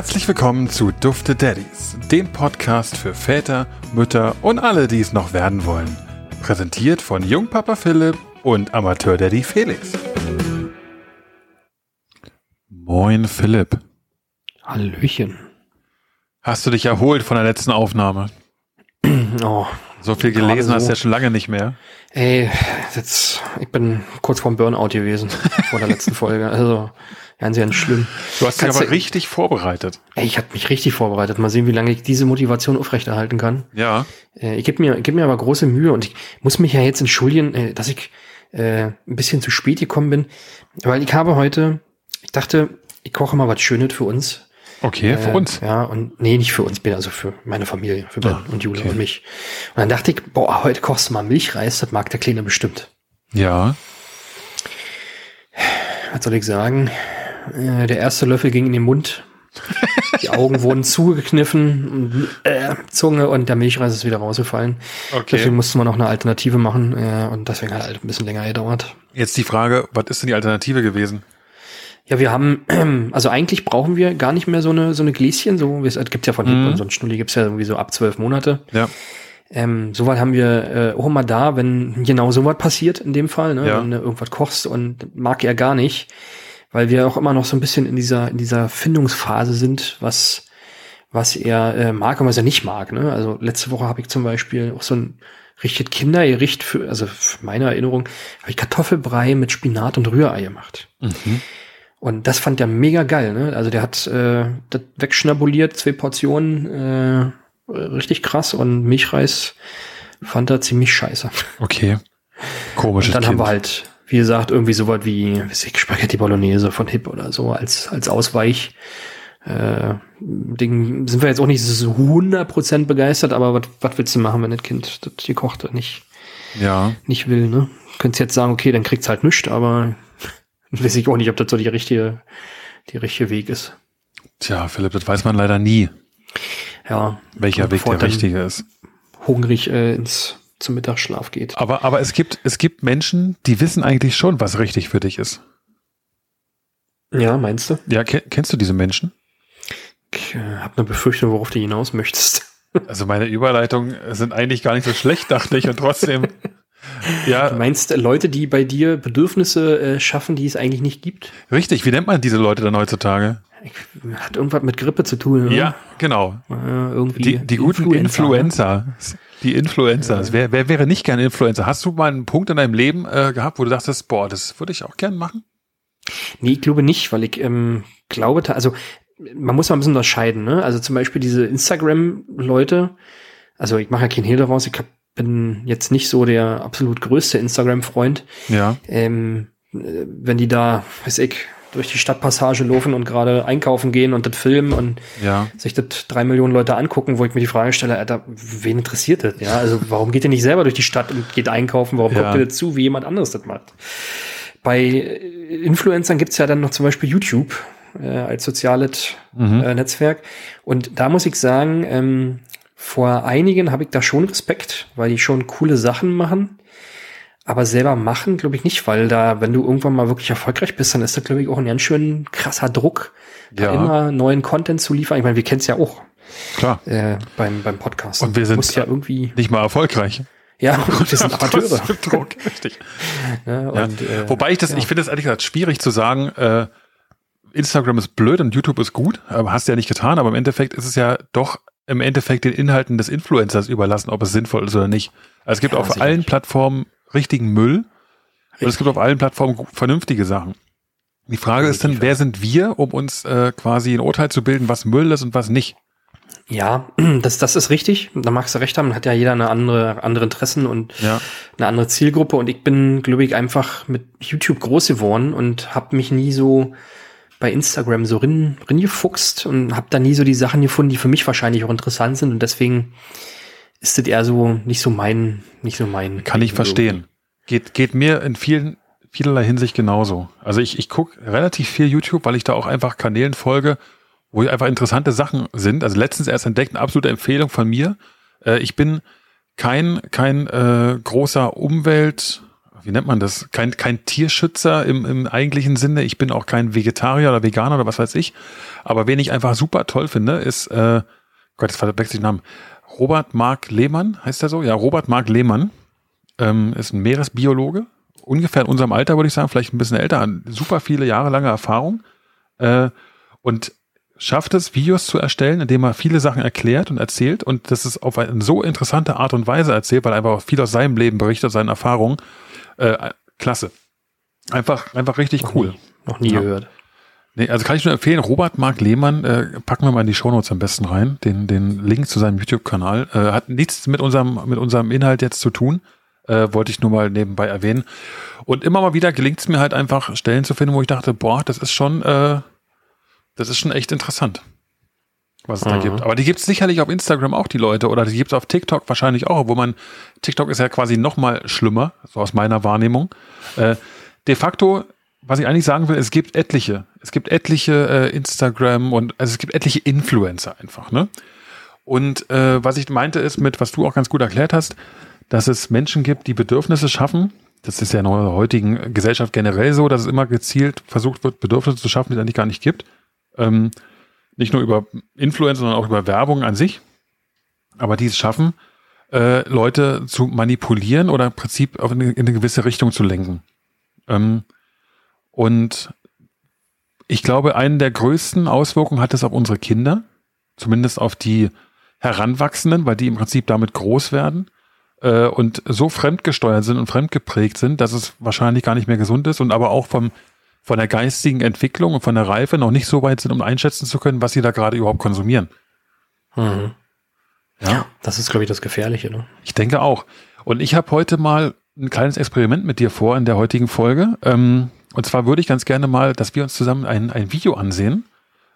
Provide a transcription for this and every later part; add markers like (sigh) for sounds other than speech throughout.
Herzlich willkommen zu Dufte Daddies, dem Podcast für Väter, Mütter und alle, die es noch werden wollen. Präsentiert von Jungpapa Philipp und Amateur Daddy Felix. Moin Philipp. Hallöchen. Hast du dich erholt von der letzten Aufnahme? (clears throat) Oh, So viel gelesen so. hast du ja schon lange nicht mehr. ey, jetzt, ich bin kurz vorm Burnout gewesen vor der letzten Folge. Also ganz, ganz schlimm. Du hast dich Kannst aber du- richtig vorbereitet. Ey, ich habe mich richtig vorbereitet. Mal sehen, wie lange ich diese Motivation aufrechterhalten kann. Ja. Äh, ich gebe mir, ich geb mir aber große Mühe und ich muss mich ja jetzt entschuldigen, äh, dass ich äh, ein bisschen zu spät gekommen bin, weil ich habe heute, ich dachte, ich koche mal was Schönes für uns. Okay, für Äh, uns. Ja, und nee, nicht für uns, bin also für meine Familie, für Ben Ah, und Jule okay. und mich. Und dann dachte ich, boah, heute kochst du mal Milchreis, das mag der Kleine bestimmt. Ja. Was soll ich sagen? Äh, der erste Löffel ging in den Mund. Die Augen (laughs) wurden zugekniffen, und, äh, Zunge und der Milchreis ist wieder rausgefallen. Okay. Deswegen mussten wir noch eine Alternative machen äh, und deswegen hat halt ein bisschen länger gedauert. Jetzt die Frage, was ist denn die Alternative gewesen? Ja, wir haben, (clears throat) also eigentlich brauchen wir gar nicht mehr so eine, so eine Gläschen, so, wie es gibt ja von Mhm. so ein Schnulli gibt's ja irgendwie so ab zwölf Monate. Ja. Ähm, soweit haben wir äh, auch immer da, wenn genau sowas passiert in dem Fall, ne? Ja. wenn du irgendwas kochst und mag er gar nicht, weil wir auch immer noch so ein bisschen in dieser in dieser Findungsphase sind, was was er äh, mag und was er nicht mag. Ne? Also letzte Woche habe ich zum Beispiel auch so ein richtig Kindergericht für, also für meine Erinnerung, habe ich Kartoffelbrei mit Spinat und Rührei gemacht. Mhm. Und das fand der mega geil, ne? Also der hat äh, das wegschnabuliert, zwei Portionen, äh, richtig krass und Milchreis fand er ziemlich scheiße. Okay. Komisches Und dann haben kind. wir halt, wie gesagt, irgendwie sowas wie weiß ich, Spaghetti Bolognese von Hip oder so als, als Ausweich. Äh, Ding sind wir jetzt auch nicht so 100% begeistert, aber was was willst du machen, wenn das Kind das gekochte nicht, Ja. nicht will, ne? Könntest jetzt sagen, okay, dann kriegt's halt nichts, aber weiß ich auch nicht, ob das so die richtige, die richtige Weg ist. Tja, Philipp, das weiß man leider nie, Ja. welcher Weg der richtige ist. Hungrig äh, ins, zum Mittagsschlaf geht. Aber, aber es gibt, es gibt Menschen, die wissen eigentlich schon, was richtig für dich ist. Ja, meinst du? Ja, ke kennst du diese Menschen? Ich äh, habe eine Befürchtung, worauf du hinaus möchtest. (laughs) Also meine Überleitungen sind eigentlich gar nicht so schlecht, dachte ich, und trotzdem. (laughs) Ja, Du meinst äh, Leute, die bei dir Bedürfnisse äh, schaffen, die es eigentlich nicht gibt? richtig. Wie nennt man diese Leute dann heutzutage? Hat irgendwas mit Grippe zu tun, oder? Ja, genau. Äh, irgendwie. Die, die guten Influencer, ne? Influencer. Die Influencers. Wer, wer wäre nicht gerne Influencer? Hast du mal einen Punkt in deinem Leben äh, gehabt, wo du dachtest, boah, das würde ich auch gern machen? Nee, ich glaube nicht, weil ich ähm, glaube, also man muss mal ein bisschen unterscheiden, ne? Also zum Beispiel diese Instagram-Leute, also ich mache ja kein Hehl daraus, ich hab, bin jetzt nicht so der absolut größte Instagram-Freund. Ja. ähm, äh, wenn die da, weiß ich, durch die Stadtpassage laufen und gerade einkaufen gehen und das filmen und Ja. sich das drei Millionen Leute angucken, wo ich mir die Frage stelle, Alter, wen interessiert das? Ja, also warum geht ihr nicht selber durch die Stadt und geht einkaufen? Warum Ja. guckt ihr das zu, wie jemand anderes das macht? Bei Influencern gibt's ja dann noch zum Beispiel YouTube äh, als soziales Mhm. äh, Netzwerk. Und da muss ich sagen, ähm, vor einigen habe ich da schon Respekt, weil die schon coole Sachen machen. Aber selber machen, glaube ich nicht, weil da, wenn du irgendwann mal wirklich erfolgreich bist, dann ist das, glaube ich, auch ein ganz schön krasser Druck, da Ja. immer neuen Content zu liefern. Ich meine, wir kennen es ja auch Klar. äh, beim, beim Podcast. Und wir sind- ja irgendwie, Nicht mal erfolgreich. ja, (laughs) wir sind (laughs) Amateure. Druck, richtig. (laughs) Ja, Ja. und, äh, Wobei ich das, ja. ich finde es ehrlich gesagt schwierig zu sagen, äh, Instagram ist blöd und YouTube ist gut, aber hast du ja nicht getan, aber im Endeffekt ist es ja doch im Endeffekt den Inhalten des Influencers überlassen, ob es sinnvoll ist oder nicht. Also es gibt Ja, auf sicherlich. allen Plattformen richtigen Müll und es gibt auf allen Plattformen vernünftige Sachen. Die Frage ist dann, wer sind wir, um uns äh, quasi ein Urteil zu bilden, was Müll ist und was nicht? Ja, (clears throat) das, das ist richtig. Da magst du recht haben. Hat ja jeder eine andere, andere Interessen und Ja. eine andere Zielgruppe. Und ich bin, glaube ich, einfach mit YouTube groß geworden und habe mich nie so bei Instagram so rin, ringefuchst und habe da nie so die Sachen gefunden, die für mich wahrscheinlich auch interessant sind. Und deswegen ist das eher so nicht so mein, nicht so mein. Kann ich verstehen. Geht, geht mir in vielen, vielerlei Hinsicht genauso. Also ich, ich gucke relativ viel YouTube, weil ich da auch einfach Kanälen folge, wo einfach interessante Sachen sind. Also letztens erst entdeckt, eine absolute Empfehlung von mir. Äh, ich bin kein, kein äh, großer Umwelt, wie nennt man das? Kein, kein Tierschützer im, im eigentlichen Sinne. Ich bin auch kein Vegetarier oder Veganer oder was weiß ich. Aber wen ich einfach super toll finde, ist, äh, Gott, jetzt verwechsel ich den Namen. Robert Mark Lehmann, heißt er so? Ja, Robert Mark Lehmann ähm, ist ein Meeresbiologe. Ungefähr in unserem Alter, würde ich sagen, vielleicht ein bisschen älter, super viele Jahre lange Erfahrung. Äh, und schafft es, Videos zu erstellen, indem er viele Sachen erklärt und erzählt und das ist auf eine so interessante Art und Weise erzählt, weil er einfach viel aus seinem Leben berichtet, seinen Erfahrungen. Äh, klasse. Einfach, einfach richtig noch cool. Nie, noch nie ja. gehört. Nee, also kann ich nur empfehlen, Robert Mark Lehmann, äh, packen wir mal in die Shownotes am besten rein, den, den Link zu seinem YouTube-Kanal. Äh, hat nichts mit unserem, mit unserem Inhalt jetzt zu tun. Äh, wollte ich nur mal nebenbei erwähnen. Und immer mal wieder gelingt es mir halt einfach, Stellen zu finden, wo ich dachte, boah, das ist schon, äh, das ist schon echt interessant, was es mhm. da gibt. Aber die gibt es sicherlich auf Instagram auch, die Leute, oder die gibt es auf TikTok wahrscheinlich auch, wo man, TikTok ist ja quasi noch mal schlimmer, so aus meiner Wahrnehmung. Äh, de facto, was ich eigentlich sagen will, es gibt etliche. Es gibt etliche äh, Instagram und also es gibt etliche Influencer einfach, ne? Und äh, was ich meinte ist, mit was du auch ganz gut erklärt hast, dass es Menschen gibt, die Bedürfnisse schaffen. Das ist ja in der heutigen Gesellschaft generell so, dass es immer gezielt versucht wird, Bedürfnisse zu schaffen, die es eigentlich gar nicht gibt. Ähm, nicht nur über Influencer, sondern auch über Werbung an sich. Aber die es schaffen, äh, Leute zu manipulieren oder im Prinzip auf eine, in eine gewisse Richtung zu lenken. Ähm, und ich glaube, eine der größten Auswirkungen hat es auf unsere Kinder, zumindest auf die Heranwachsenden, weil die im Prinzip damit groß werden äh, und so fremdgesteuert sind und fremdgeprägt sind, dass es wahrscheinlich gar nicht mehr gesund ist und aber auch vom von der geistigen Entwicklung und von der Reife noch nicht so weit sind, um einschätzen zu können, was sie da gerade überhaupt konsumieren. Mhm. Ja. Das ist, glaube ich, das Gefährliche. Ne? Ich denke auch. Und ich habe heute mal ein kleines Experiment mit dir vor in der heutigen Folge. Ähm, und zwar würde ich ganz gerne mal, dass wir uns zusammen ein, ein Video ansehen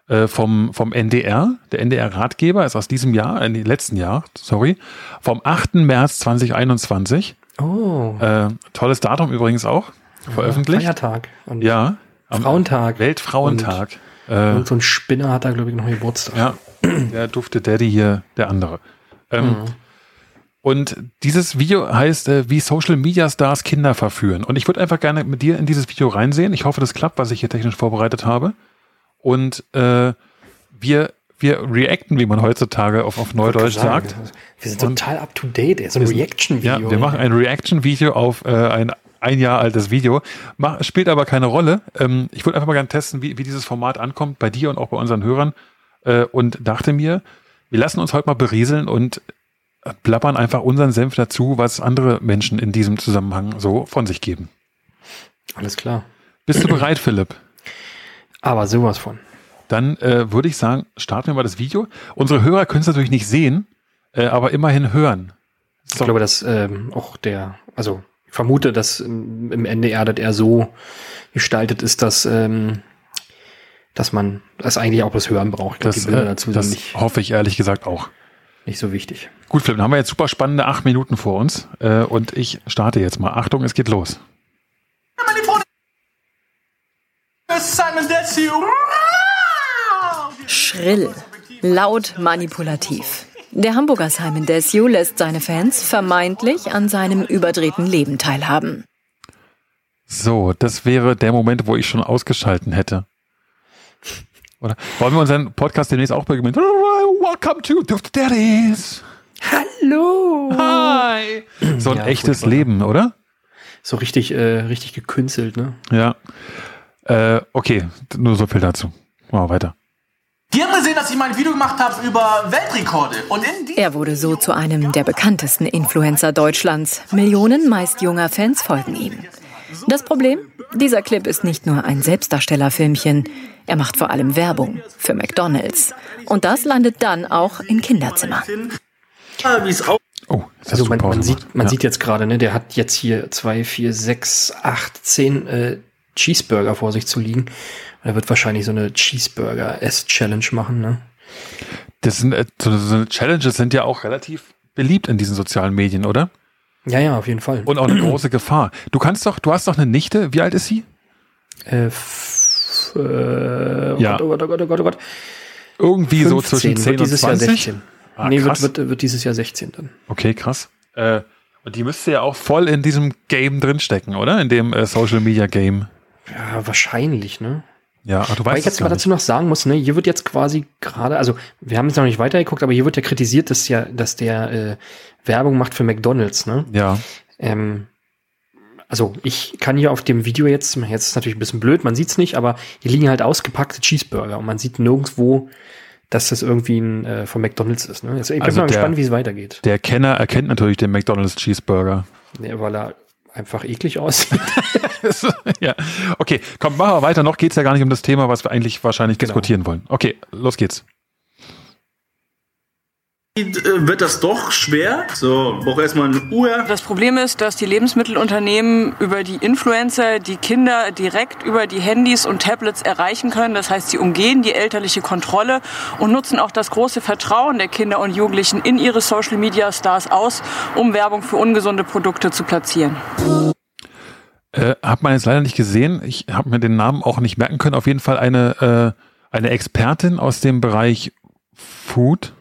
äh, vom, vom NDR. Der NDR-Ratgeber ist aus diesem Jahr, äh, letzten Jahr, sorry, vom 8. März 2021. Oh. Äh, tolles Datum übrigens auch veröffentlicht. Feiertag. Und ja. Frauentag. Weltfrauentag. Und, äh, und, so ein Spinner hat da, glaube ich, noch Geburtstag. Ja, der dufte Daddy hier, der andere. Ähm, mhm. Und dieses Video heißt, äh, wie Social Media Stars Kinder verführen. Und ich würde einfach gerne mit dir in dieses Video reinsehen. Ich hoffe, das klappt, was ich hier technisch vorbereitet habe. Und äh, wir, wir reacten, wie man heutzutage auf, auf Neudeutsch sagt. Wir sind total up to date. So ein Reaction-Video. Ja, wir machen ein Reaction-Video auf äh, ein ein Jahr altes Video. Mach, spielt aber keine Rolle. Ähm, ich wollte einfach mal gerne testen, wie, wie dieses Format ankommt bei dir und auch bei unseren Hörern. Äh, und dachte mir, wir lassen uns heute mal berieseln und plappern einfach unseren Senf dazu, was andere Menschen in diesem Zusammenhang so von sich geben. Alles klar. Bist du bereit, Philipp? Aber sowas von. Dann äh, würde ich sagen, starten wir mal das Video. Unsere Hörer können es natürlich nicht sehen, äh, aber immerhin hören. So. Ich glaube, dass ähm, auch der, also vermute, dass im NDR das eher so gestaltet ist, dass, ähm, dass man das eigentlich auch das Hören braucht. Glaub, das, äh, dazu das nicht, hoffe ich ehrlich gesagt auch. Nicht so wichtig. Gut, Philipp, dann haben wir jetzt super spannende acht Minuten vor uns äh, und ich starte jetzt mal. Achtung, es geht los. Schrill, laut, manipulativ. Der Hamburger Simon Desue lässt seine Fans vermeintlich an seinem überdrehten Leben teilhaben. So, das wäre der Moment, wo ich schon ausgeschalten hätte. Oder wollen wir unseren Podcast demnächst auch beginnen? Welcome to Duft Daddies. Hallo. Hi. So ein ja, echtes furchtbar. Leben, oder? So richtig, äh, richtig gekünstelt, ne? Ja. Äh, okay, nur so viel dazu. Machen wir weiter. Die haben gesehen, dass ich mein Video gemacht habe über Weltrekorde. Und er wurde so zu einem der bekanntesten Influencer Deutschlands. Millionen meist junger Fans folgen ihm. Das Problem? Dieser Clip ist nicht nur ein Selbstdarstellerfilmchen. Er macht vor allem Werbung für McDonald's. Und das landet dann auch im Kinderzimmer. Oh, also man, man, sieht, man ja. sieht jetzt gerade, ne, der hat jetzt hier zwei, vier, sechs, acht, zehn äh, Cheeseburger vor sich zu liegen. Er wird wahrscheinlich so eine Cheeseburger-Ess-Challenge machen, ne? Das sind, äh, so, Challenges sind ja auch relativ beliebt in diesen sozialen Medien, oder? Ja, ja, auf jeden Fall. Und auch eine große Gefahr. Du kannst doch, du hast doch eine Nichte. Wie alt ist sie? Äh, äh, oh ja. Gott, oh Gott, oh Gott, oh Gott. Irgendwie 15, so zwischen 10 wird dieses und 20. Jahr 16. Ah, nee, wird, wird, wird, dieses Jahr 16 dann. Okay, krass. Äh, Und die müsste ja auch voll in diesem Game drinstecken, oder? In dem äh, Social Media Game. Ja, wahrscheinlich, ne? Ja, aber du Weil weißt ich es jetzt mal dazu noch sagen muss, ne, hier wird jetzt quasi gerade, also wir haben jetzt noch nicht weitergeguckt, aber hier wird ja kritisiert, dass ja, dass der äh, Werbung macht für McDonalds, ne? Ja, Ähm, also ich kann hier auf dem Video jetzt, jetzt ist es natürlich ein bisschen blöd, man sieht's nicht, aber hier liegen halt ausgepackte Cheeseburger und man sieht nirgendwo, dass das irgendwie ein äh, von McDonalds ist. Ne? Jetzt, ich bin Also mal der- gespannt, wie es weitergeht. der Kenner erkennt natürlich den McDonald's Cheeseburger. Weil er einfach eklig aussieht. (laughs) ja, okay, komm, machen wir weiter. Noch geht's ja gar nicht um das Thema, was wir eigentlich wahrscheinlich Genau. diskutieren wollen. Okay, los geht's. Äh, wird das doch schwer. So, brauche erstmal eine Uhr. Das Problem ist, dass die Lebensmittelunternehmen über die Influencer die Kinder direkt über die Handys und Tablets erreichen können. Das heißt, sie umgehen die elterliche Kontrolle und nutzen auch das große Vertrauen der Kinder und Jugendlichen in ihre Social Media Stars aus, um Werbung für ungesunde Produkte zu platzieren. Äh, hab man jetzt leider nicht gesehen. Ich habe mir den Namen auch nicht merken können. Auf jeden Fall eine, äh, eine Expertin aus dem Bereich Food.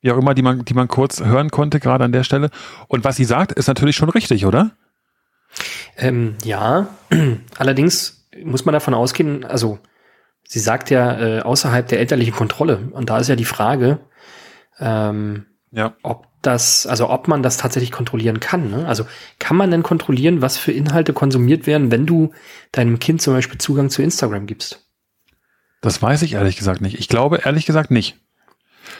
Wie auch immer, die man, die man kurz hören konnte, gerade an der Stelle. Und was sie sagt, ist natürlich schon richtig, oder? ähm, ja, (clears throat) allerdings muss man davon ausgehen, also sie sagt ja äh, außerhalb der elterlichen Kontrolle. Und da ist ja die Frage, ähm, Ja. ob das, also ob man das tatsächlich kontrollieren kann. Ne? Also kann man denn kontrollieren, was für Inhalte konsumiert werden, wenn du deinem Kind zum Beispiel Zugang zu Instagram gibst? Das weiß ich ehrlich gesagt nicht. Ich glaube ehrlich gesagt nicht.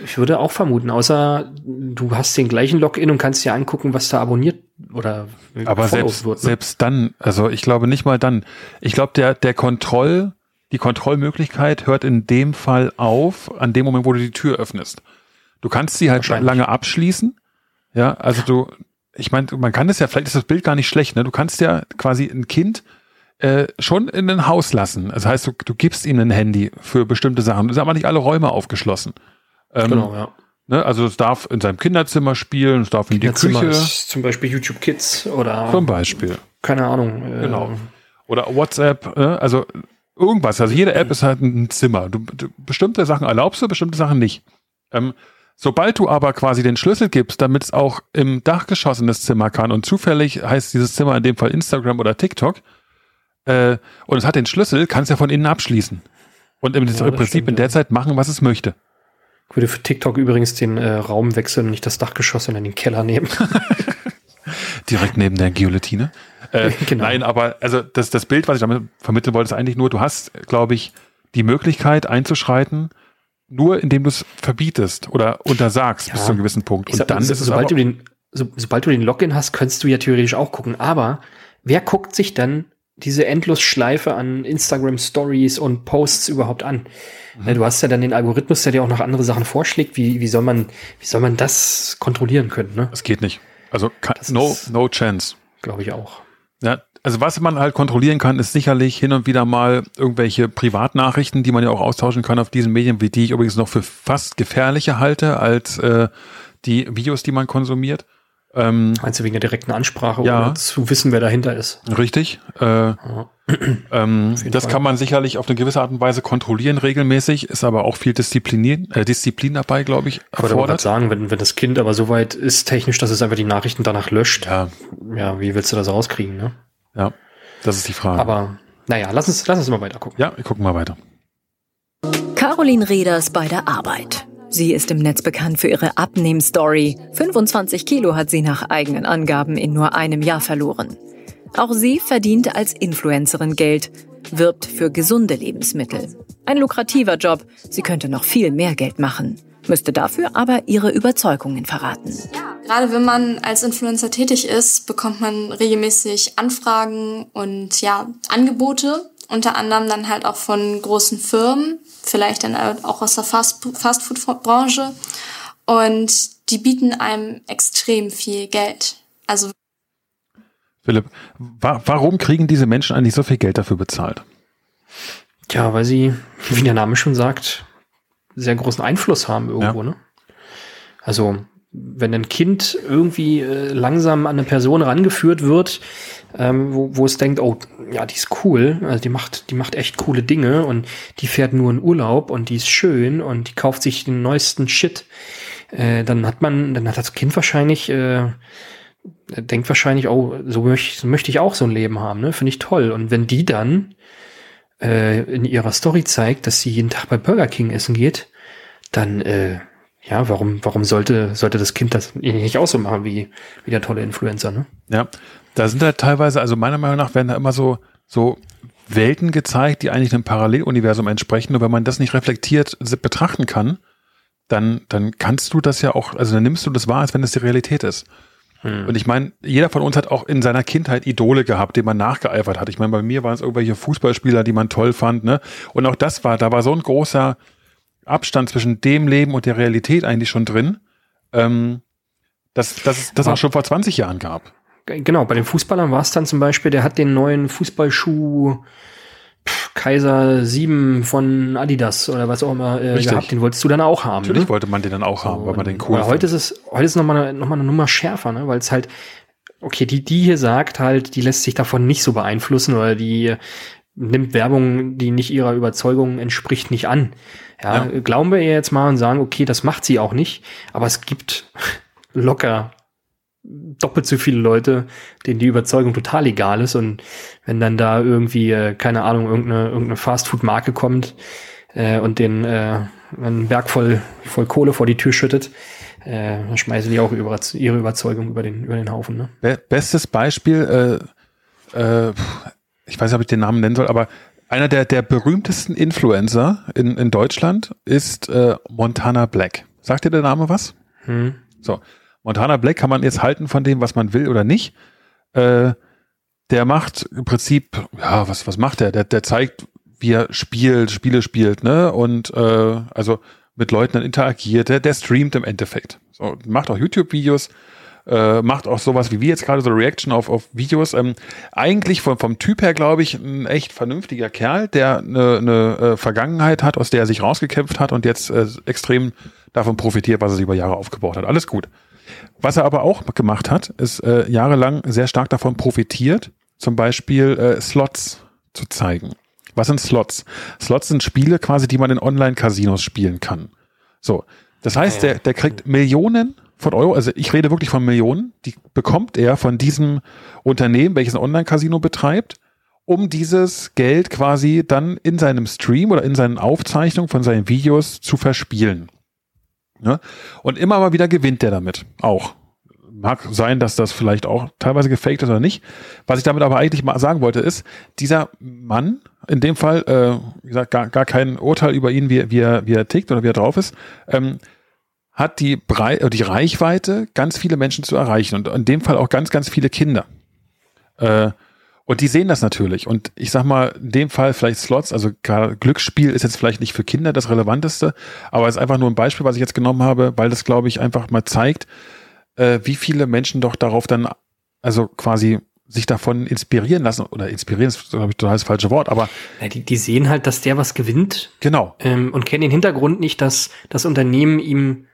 Ich würde auch vermuten, außer du hast den gleichen Login und kannst dir angucken, was da abonniert oder Aber selbst, wird. Ne? selbst dann, also ich glaube nicht mal dann. Ich glaube, der, der Kontroll, die Kontrollmöglichkeit hört in dem Fall auf, an dem Moment, wo du die Tür öffnest. Du kannst sie halt Wahrscheinlich. lange abschließen. Ja, also du, ich meine, man kann das ja, vielleicht ist das Bild gar nicht schlecht, ne? Du kannst ja quasi ein Kind äh, schon in ein Haus lassen. Das heißt, du, du gibst ihm ein Handy für bestimmte Sachen. Es sind aber nicht alle Räume aufgeschlossen. Ähm, Genau, ja. ne? Also es darf in seinem Kinderzimmer spielen, es darf in die Küche zum Beispiel YouTube Kids oder zum Beispiel. keine Ahnung. äh, Genau. Oder WhatsApp, äh, also irgendwas. Also jede App ist halt ein Zimmer. Du, du, bestimmte Sachen erlaubst du, bestimmte Sachen nicht. Ähm, sobald du aber quasi den Schlüssel gibst, damit es auch im Dachgeschoss in das Zimmer kann und zufällig heißt dieses Zimmer in dem Fall Instagram oder TikTok äh, und es hat den Schlüssel, kannst du ja von innen abschließen. Und im, im Prinzip stimmt, in der ja. Zeit machen, was es möchte. Ich würde für TikTok übrigens den äh, Raum wechseln und nicht das Dachgeschoss, sondern den Keller nehmen. (laughs) Direkt neben der Guillotine. Äh, (laughs) Genau. Nein, aber also das, das Bild, was ich damit vermitteln wollte, ist eigentlich nur, du hast, glaube ich, die Möglichkeit einzuschreiten, nur indem du es verbietest oder untersagst Ja. bis zu einem gewissen Punkt. Und sag, dann so, ist es sobald du den, so, sobald du den Login hast, könntest du ja theoretisch auch gucken. Aber wer guckt sich dann diese Endlosschleife an Instagram Stories und Posts überhaupt an? Mhm. Ja, Du hast ja dann den Algorithmus, der dir auch noch andere Sachen vorschlägt. Wie, wie soll man, wie soll man das kontrollieren können? Ne? es geht nicht. Also Das no, no chance. Glaube ich auch. Ja, also was man halt kontrollieren kann, ist sicherlich hin und wieder mal irgendwelche Privatnachrichten, die man ja auch austauschen kann auf diesen Medien, wie die ich übrigens noch für fast gefährlicher halte als äh, die Videos, die man konsumiert. Ähm, Meinst du wegen der direkten Ansprache Ja. oder zu wissen, wer dahinter ist? Richtig. Äh, (clears throat) ähm, jeden das Fall. kann man sicherlich auf eine gewisse Art und Weise kontrollieren regelmäßig, ist aber auch viel Disziplin, äh, Disziplin dabei, glaube ich, Ich wollte aber gerade erfordert. sagen, wenn, wenn das Kind aber so weit ist technisch, dass es einfach die Nachrichten danach löscht, Ja, ja, wie willst du das rauskriegen, ne? ja, das ist die Frage. Aber naja, lass uns, lass uns mal weiter gucken. ja, wir gucken mal weiter. Caroline Reders bei der Arbeit. Sie ist im Netz bekannt für ihre Abnehm-Story. 25 Kilo hat sie nach eigenen Angaben in nur einem Jahr verloren. Auch sie verdient als Influencerin Geld, wirbt für gesunde Lebensmittel. Ein lukrativer Job. Sie könnte noch viel mehr Geld machen, müsste dafür aber ihre Überzeugungen verraten. Gerade wenn man als Influencer tätig ist, bekommt man regelmäßig Anfragen und ja, Angebote, unter anderem dann halt auch von großen Firmen, vielleicht dann auch aus der Fast- Fastfood-Branche. Und die bieten einem extrem viel Geld. Also Philipp, wa warum kriegen diese Menschen eigentlich so viel Geld dafür bezahlt? Tja, weil sie, wie der Name schon sagt, sehr großen Einfluss haben irgendwo, Ja. ne? Also, wenn ein Kind irgendwie äh, langsam an eine Person rangeführt wird, ähm, wo, wo es denkt, oh, ja, die ist cool, also die macht, die macht echt coole Dinge und die fährt nur in Urlaub und die ist schön und die kauft sich den neuesten Shit, äh, dann hat man, dann hat das Kind wahrscheinlich äh, denkt wahrscheinlich, oh, so möchte, so möchte ich auch so ein Leben haben, ne? Finde ich toll. Und wenn die dann äh, in ihrer Story zeigt, dass sie jeden Tag bei Burger King essen geht, dann äh, ja, warum, warum sollte, sollte das Kind das nicht auch so machen wie, wie der tolle Influencer, ne? Ja, da sind halt teilweise, also meiner Meinung nach werden da immer so, so Welten gezeigt, die eigentlich einem Paralleluniversum entsprechen. Und wenn man das nicht reflektiert betrachten kann, dann, dann kannst du das ja auch, also dann nimmst du das wahr, als wenn das die Realität ist. Hm. Und ich meine, jeder von uns hat auch in seiner Kindheit Idole gehabt, dem man nachgeeifert hat. Ich meine, bei mir waren es irgendwelche Fußballspieler, die man toll fand, ne? Und auch das war, da war so ein großer Abstand zwischen dem Leben und der Realität eigentlich schon drin, ähm, dass, dass es das auch schon vor 20 Jahren gab. Genau, bei den Fußballern war es dann zum Beispiel, der hat den neuen Fußballschuh Kaiser 7 von Adidas oder was auch immer äh, gehabt, den wolltest du dann auch haben. Natürlich ne? wollte man den dann auch haben, so, weil man den cool Heute ist es, heute ist es nochmal eine, noch mal eine Nummer schärfer, ne? weil es halt, okay, die, die hier sagt halt, die lässt sich davon nicht so beeinflussen oder die nimmt Werbung, die nicht ihrer Überzeugung entspricht, nicht an. Ja, ja. glauben wir ihr jetzt mal und sagen, okay, das macht sie auch nicht, aber es gibt (laughs) locker doppelt so viele Leute, denen die Überzeugung total egal ist. Und wenn dann da irgendwie, äh, keine Ahnung, irgendeine, irgendeine Fastfood-Marke kommt äh, und den äh, einen Berg voll, voll Kohle vor die Tür schüttet, äh, dann schmeißen die auch über, ihre Überzeugung über den, über den Haufen. Ne? Be bestes Beispiel, äh, äh, ich weiß nicht, ob ich den Namen nennen soll, aber einer der, der berühmtesten Influencer in, in Deutschland ist äh, Montana Black. Sagt dir der Name was? Hm. So. Montana Black kann man jetzt halten von dem, was man will oder nicht. Äh, der macht im Prinzip, ja, was, was macht der? Der, der zeigt, wie er spielt, Spiele spielt, ne? Und äh, also mit Leuten dann interagiert. Der, der streamt im Endeffekt. So, macht auch YouTube-Videos, äh, macht auch sowas wie wir jetzt gerade so Reaction auf, auf Videos. Ähm, eigentlich vom, vom Typ her, glaube ich, ein echt vernünftiger Kerl, der eine, eine äh, Vergangenheit hat, aus der er sich rausgekämpft hat und jetzt äh, extrem davon profitiert, was er sich über Jahre aufgebaut hat. Alles gut. Was er aber auch gemacht hat, ist äh, jahrelang sehr stark davon profitiert, zum Beispiel äh, Slots zu zeigen. Was sind Slots? Slots sind Spiele quasi, die man in Online-Casinos spielen kann. So. Das heißt, der, der kriegt Millionen von Euro, also ich rede wirklich von Millionen, die bekommt er von diesem Unternehmen, welches ein Online-Casino betreibt, um dieses Geld quasi dann in seinem Stream oder in seinen Aufzeichnungen von seinen Videos zu verspielen. Ne? Und immer mal wieder gewinnt der damit. Auch. Mag sein, dass das vielleicht auch teilweise gefaked ist oder nicht. Was ich damit aber eigentlich mal sagen wollte, ist, dieser Mann, in dem Fall, äh, wie gesagt, gar, gar kein Urteil über ihn, wie, wie, er, wie er tickt oder wie er drauf ist, ähm, hat die, Brei äh, die Reichweite, ganz viele Menschen zu erreichen und in dem Fall auch ganz, ganz viele Kinder. Äh, und die sehen das natürlich. Und ich sag mal, in dem Fall vielleicht Slots, also Glücksspiel ist jetzt vielleicht nicht für Kinder das Relevanteste, aber es ist einfach nur ein Beispiel, was ich jetzt genommen habe, weil das, glaube ich, einfach mal zeigt, äh, wie viele Menschen doch darauf dann, also quasi sich davon inspirieren lassen, oder inspirieren ist, glaube ich, total das falsche Wort, aber. Ja, die, die sehen halt, dass der was gewinnt. Genau. Ähm, und kennen den Hintergrund nicht, dass das Unternehmen ihm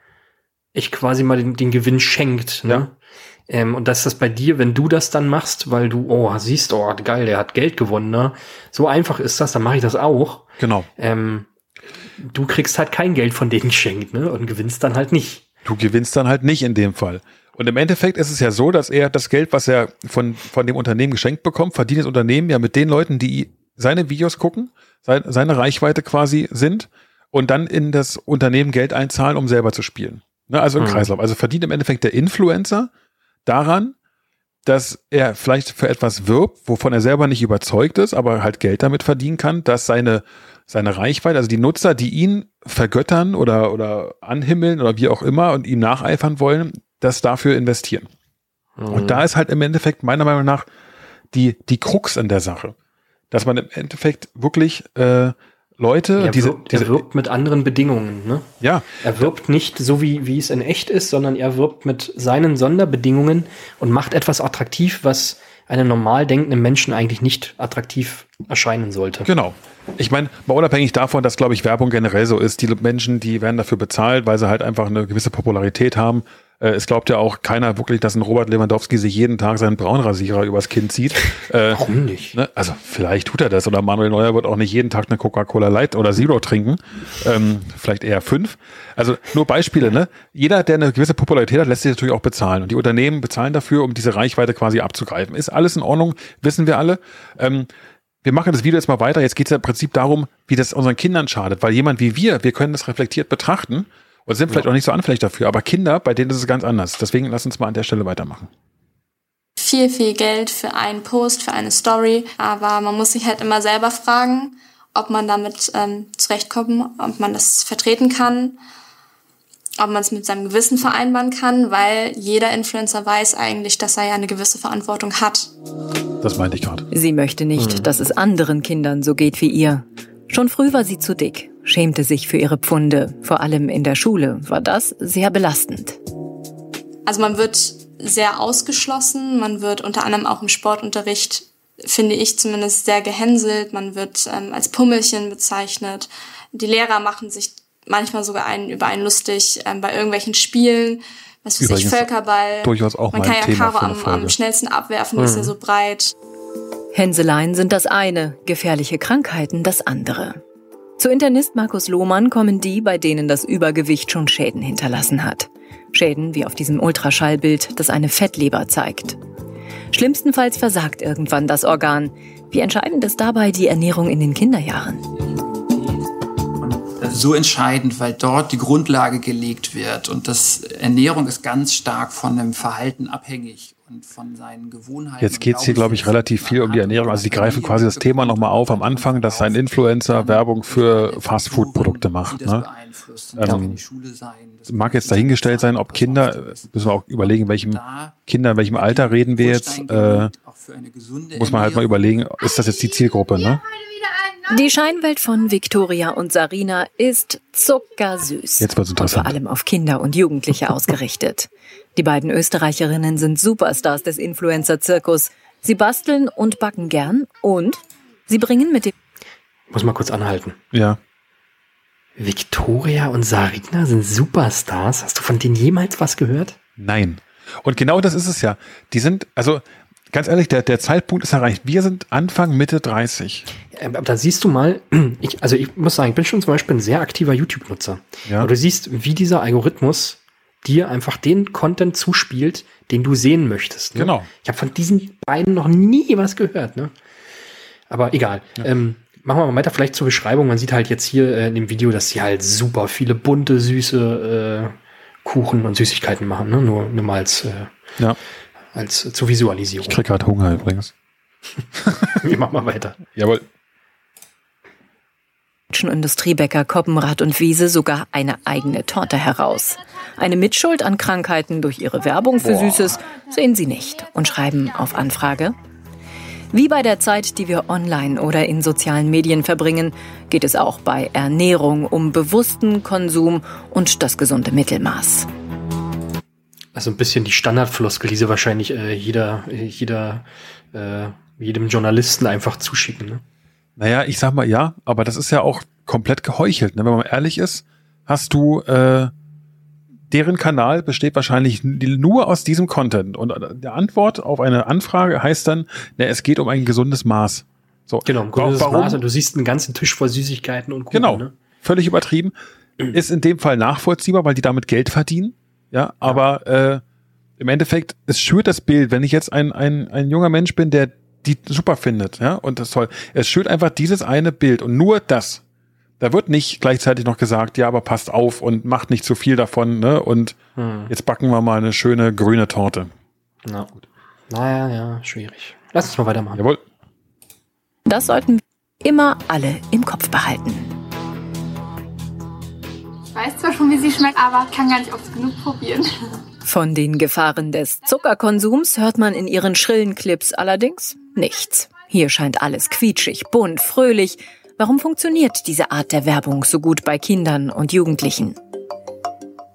echt quasi mal den, den Gewinn schenkt. Ne? Ja. Ähm, und dass das bei dir, wenn du das dann machst, weil du, oh, siehst, oh, geil, der hat Geld gewonnen, ne? So einfach ist das, dann mache ich das auch. Genau. Ähm, du kriegst halt kein Geld von denen (laughs) geschenkt, ne? Und gewinnst dann halt nicht. Du gewinnst dann halt nicht in dem Fall. Und im Endeffekt ist es ja so, dass er das Geld, was er von, von dem Unternehmen geschenkt bekommt, verdient das Unternehmen ja mit den Leuten, die seine Videos gucken, seine Reichweite quasi sind und dann in das Unternehmen Geld einzahlen, um selber zu spielen. Ne, also im mhm. Kreislauf. Also verdient im Endeffekt der Influencer daran, dass er vielleicht für etwas wirbt, wovon er selber nicht überzeugt ist, aber halt Geld damit verdienen kann, dass seine, seine Reichweite, also die Nutzer, die ihn vergöttern oder, oder anhimmeln oder wie auch immer und ihm nacheifern wollen, das dafür investieren. Mhm. Und da ist halt im Endeffekt meiner Meinung nach die, die Krux an der Sache. Dass man im Endeffekt wirklich äh, Leute, er diese, wirbt, diese, er wirbt mit anderen Bedingungen. Ne? Ja. Er wirbt nicht so, wie, wie es in echt ist, sondern er wirbt mit seinen Sonderbedingungen und macht etwas attraktiv, was einem normal denkenden Menschen eigentlich nicht attraktiv erscheinen sollte. Genau. Ich meine, mal unabhängig davon, dass, glaube ich, Werbung generell so ist, die Menschen, die werden dafür bezahlt, weil sie halt einfach eine gewisse Popularität haben, Äh, es glaubt ja auch keiner wirklich, dass ein Robert Lewandowski sich jeden Tag seinen Braunrasierer übers Kinn zieht. (laughs) Äh, Warum nicht? Ne? Also vielleicht tut er das oder Manuel Neuer wird auch nicht jeden Tag eine Coca-Cola Light oder Zero trinken. Ähm, vielleicht eher fünf. Also nur Beispiele. Ne? Jeder, der eine gewisse Popularität hat, lässt sich natürlich auch bezahlen. Und die Unternehmen bezahlen dafür, um diese Reichweite quasi abzugreifen. Ist alles in Ordnung, wissen wir alle. Ähm, wir machen das Video jetzt mal weiter. Jetzt geht es ja im Prinzip darum, wie das unseren Kindern schadet, weil jemand wie wir, wir können das reflektiert betrachten und sind vielleicht ja. auch nicht so anfällig dafür. Aber Kinder, bei denen ist es ganz anders. Deswegen lass uns mal an der Stelle weitermachen. Viel, viel Geld für einen Post, für eine Story. Aber man muss sich halt immer selber fragen, ob man damit ähm, zurechtkommt, ob man das vertreten kann ob man es mit seinem Gewissen vereinbaren kann, weil jeder Influencer weiß eigentlich, dass er ja eine gewisse Verantwortung hat. Das meinte ich gerade. Sie möchte nicht, mhm. dass es anderen Kindern so geht wie ihr. Schon früh war sie zu dick, schämte sich für ihre Pfunde. Vor allem in der Schule war das sehr belastend. Also man wird sehr ausgeschlossen, man wird unter anderem auch im Sportunterricht, finde ich zumindest, sehr gehänselt, man wird ähm, als Pummelchen bezeichnet. Die Lehrer machen sich manchmal sogar einen über einen lustig ähm, bei irgendwelchen Spielen. Was weiß ich, Völkerball. Durchaus auch Man kann ja Karo am, am, schnellsten abwerfen, mhm. ist ja hm. so breit. Hänseleien sind das eine, gefährliche Krankheiten das andere. Zu Internist Markus Lohmann kommen die, bei denen das Übergewicht schon Schäden hinterlassen hat. Schäden wie auf diesem Ultraschallbild, das eine Fettleber zeigt. Schlimmstenfalls versagt irgendwann das Organ. Wie entscheidend ist dabei die Ernährung in den Kinderjahren? so entscheidend, weil dort die Grundlage gelegt wird. Und das Ernährung ist ganz stark von dem Verhalten abhängig und von seinen Gewohnheiten. Jetzt geht es hier, glaube ich, relativ viel um die Ernährung. Also die greifen quasi das Thema nochmal auf am Anfang, dass ein Influencer Werbung für Fastfood-Produkte macht. Ne? Ähm, mag jetzt dahingestellt sein, ob Kinder, müssen wir auch überlegen, welchem Kinder, in welchem Alter reden wir jetzt. Äh, muss man halt mal überlegen, ist das jetzt die Zielgruppe, ne? Die Scheinwelt von Victoria und Sarina ist zuckersüß. Jetzt wird's interessant. Und vor allem auf Kinder und Jugendliche ausgerichtet. Die beiden Österreicherinnen sind Superstars des Influencer-Zirkus. Sie basteln und backen gern und sie bringen mit dem... Muss mal kurz anhalten. Ja. Victoria und Sarina sind Superstars. Hast du von denen jemals was gehört? Nein. Und genau das ist es ja. Die sind, also ganz ehrlich, der, der Zeitpunkt ist erreicht. Wir sind Anfang, Mitte 30. Aber da siehst du mal, (clears throat) ich, also ich muss sagen, ich bin schon zum Beispiel ein sehr aktiver YouTube-Nutzer. Ja. Aber du siehst, wie dieser Algorithmus dir einfach den Content zuspielt, den du sehen möchtest. Ne? Genau. Ich habe von diesen beiden noch nie was gehört. Ne? Aber egal. Ja. Ähm, machen wir mal weiter vielleicht zur Beschreibung. Man sieht halt jetzt hier äh, in dem Video, dass sie halt super viele bunte, süße äh, Kuchen und Süßigkeiten machen. Ne? Nur, nur mal als, äh, ja. als äh, zur Visualisierung. Ich krieg gerade Hunger übrigens. (laughs) wir machen mal weiter. Jawohl. Industriebäcker Koppenrad und Wiese sogar eine eigene Torte heraus. Eine Mitschuld an Krankheiten durch ihre Werbung für Boah. Süßes sehen sie nicht und schreiben auf Anfrage. Wie bei der Zeit, die wir online oder in sozialen Medien verbringen, geht es auch bei Ernährung um bewussten Konsum und das gesunde Mittelmaß. Also ein bisschen die Standardfloskel, die sie wahrscheinlich äh, jeder, jeder, äh, jedem Journalisten einfach zuschicken. Ne? Naja, ich sag mal ja, aber das ist ja auch komplett geheuchelt. Ne? Wenn man ehrlich ist, hast du äh, deren Kanal besteht wahrscheinlich nur aus diesem Content. Und der Antwort auf eine Anfrage heißt dann, na, es geht um ein gesundes Maß. So. Genau, ein gesundes Warum? Maß. Und du siehst einen ganzen Tisch voll Süßigkeiten und Kuchen. Genau. Ne? Völlig übertrieben. (clears throat) Ist in dem Fall nachvollziehbar, weil die damit Geld verdienen. Ja, aber äh, im Endeffekt, es schürt das Bild, wenn ich jetzt ein, ein, ein junger Mensch bin, der die super findet, ja, und das toll. Es schürt einfach dieses eine Bild und nur das. Da wird nicht gleichzeitig noch gesagt, ja, aber passt auf und macht nicht zu viel davon, ne? Und hm. jetzt backen wir mal eine schöne grüne Torte. Na gut. Naja, ja, schwierig. Lass uns mal weitermachen. Jawohl. Das sollten immer alle im Kopf behalten. Ich weiß zwar schon, wie sie schmeckt, aber kann gar nicht oft genug probieren. Von den Gefahren des Zuckerkonsums hört man in ihren schrillen Clips allerdings nichts. Hier scheint alles quietschig, bunt, fröhlich Warum funktioniert diese Art der Werbung so gut bei Kindern und Jugendlichen?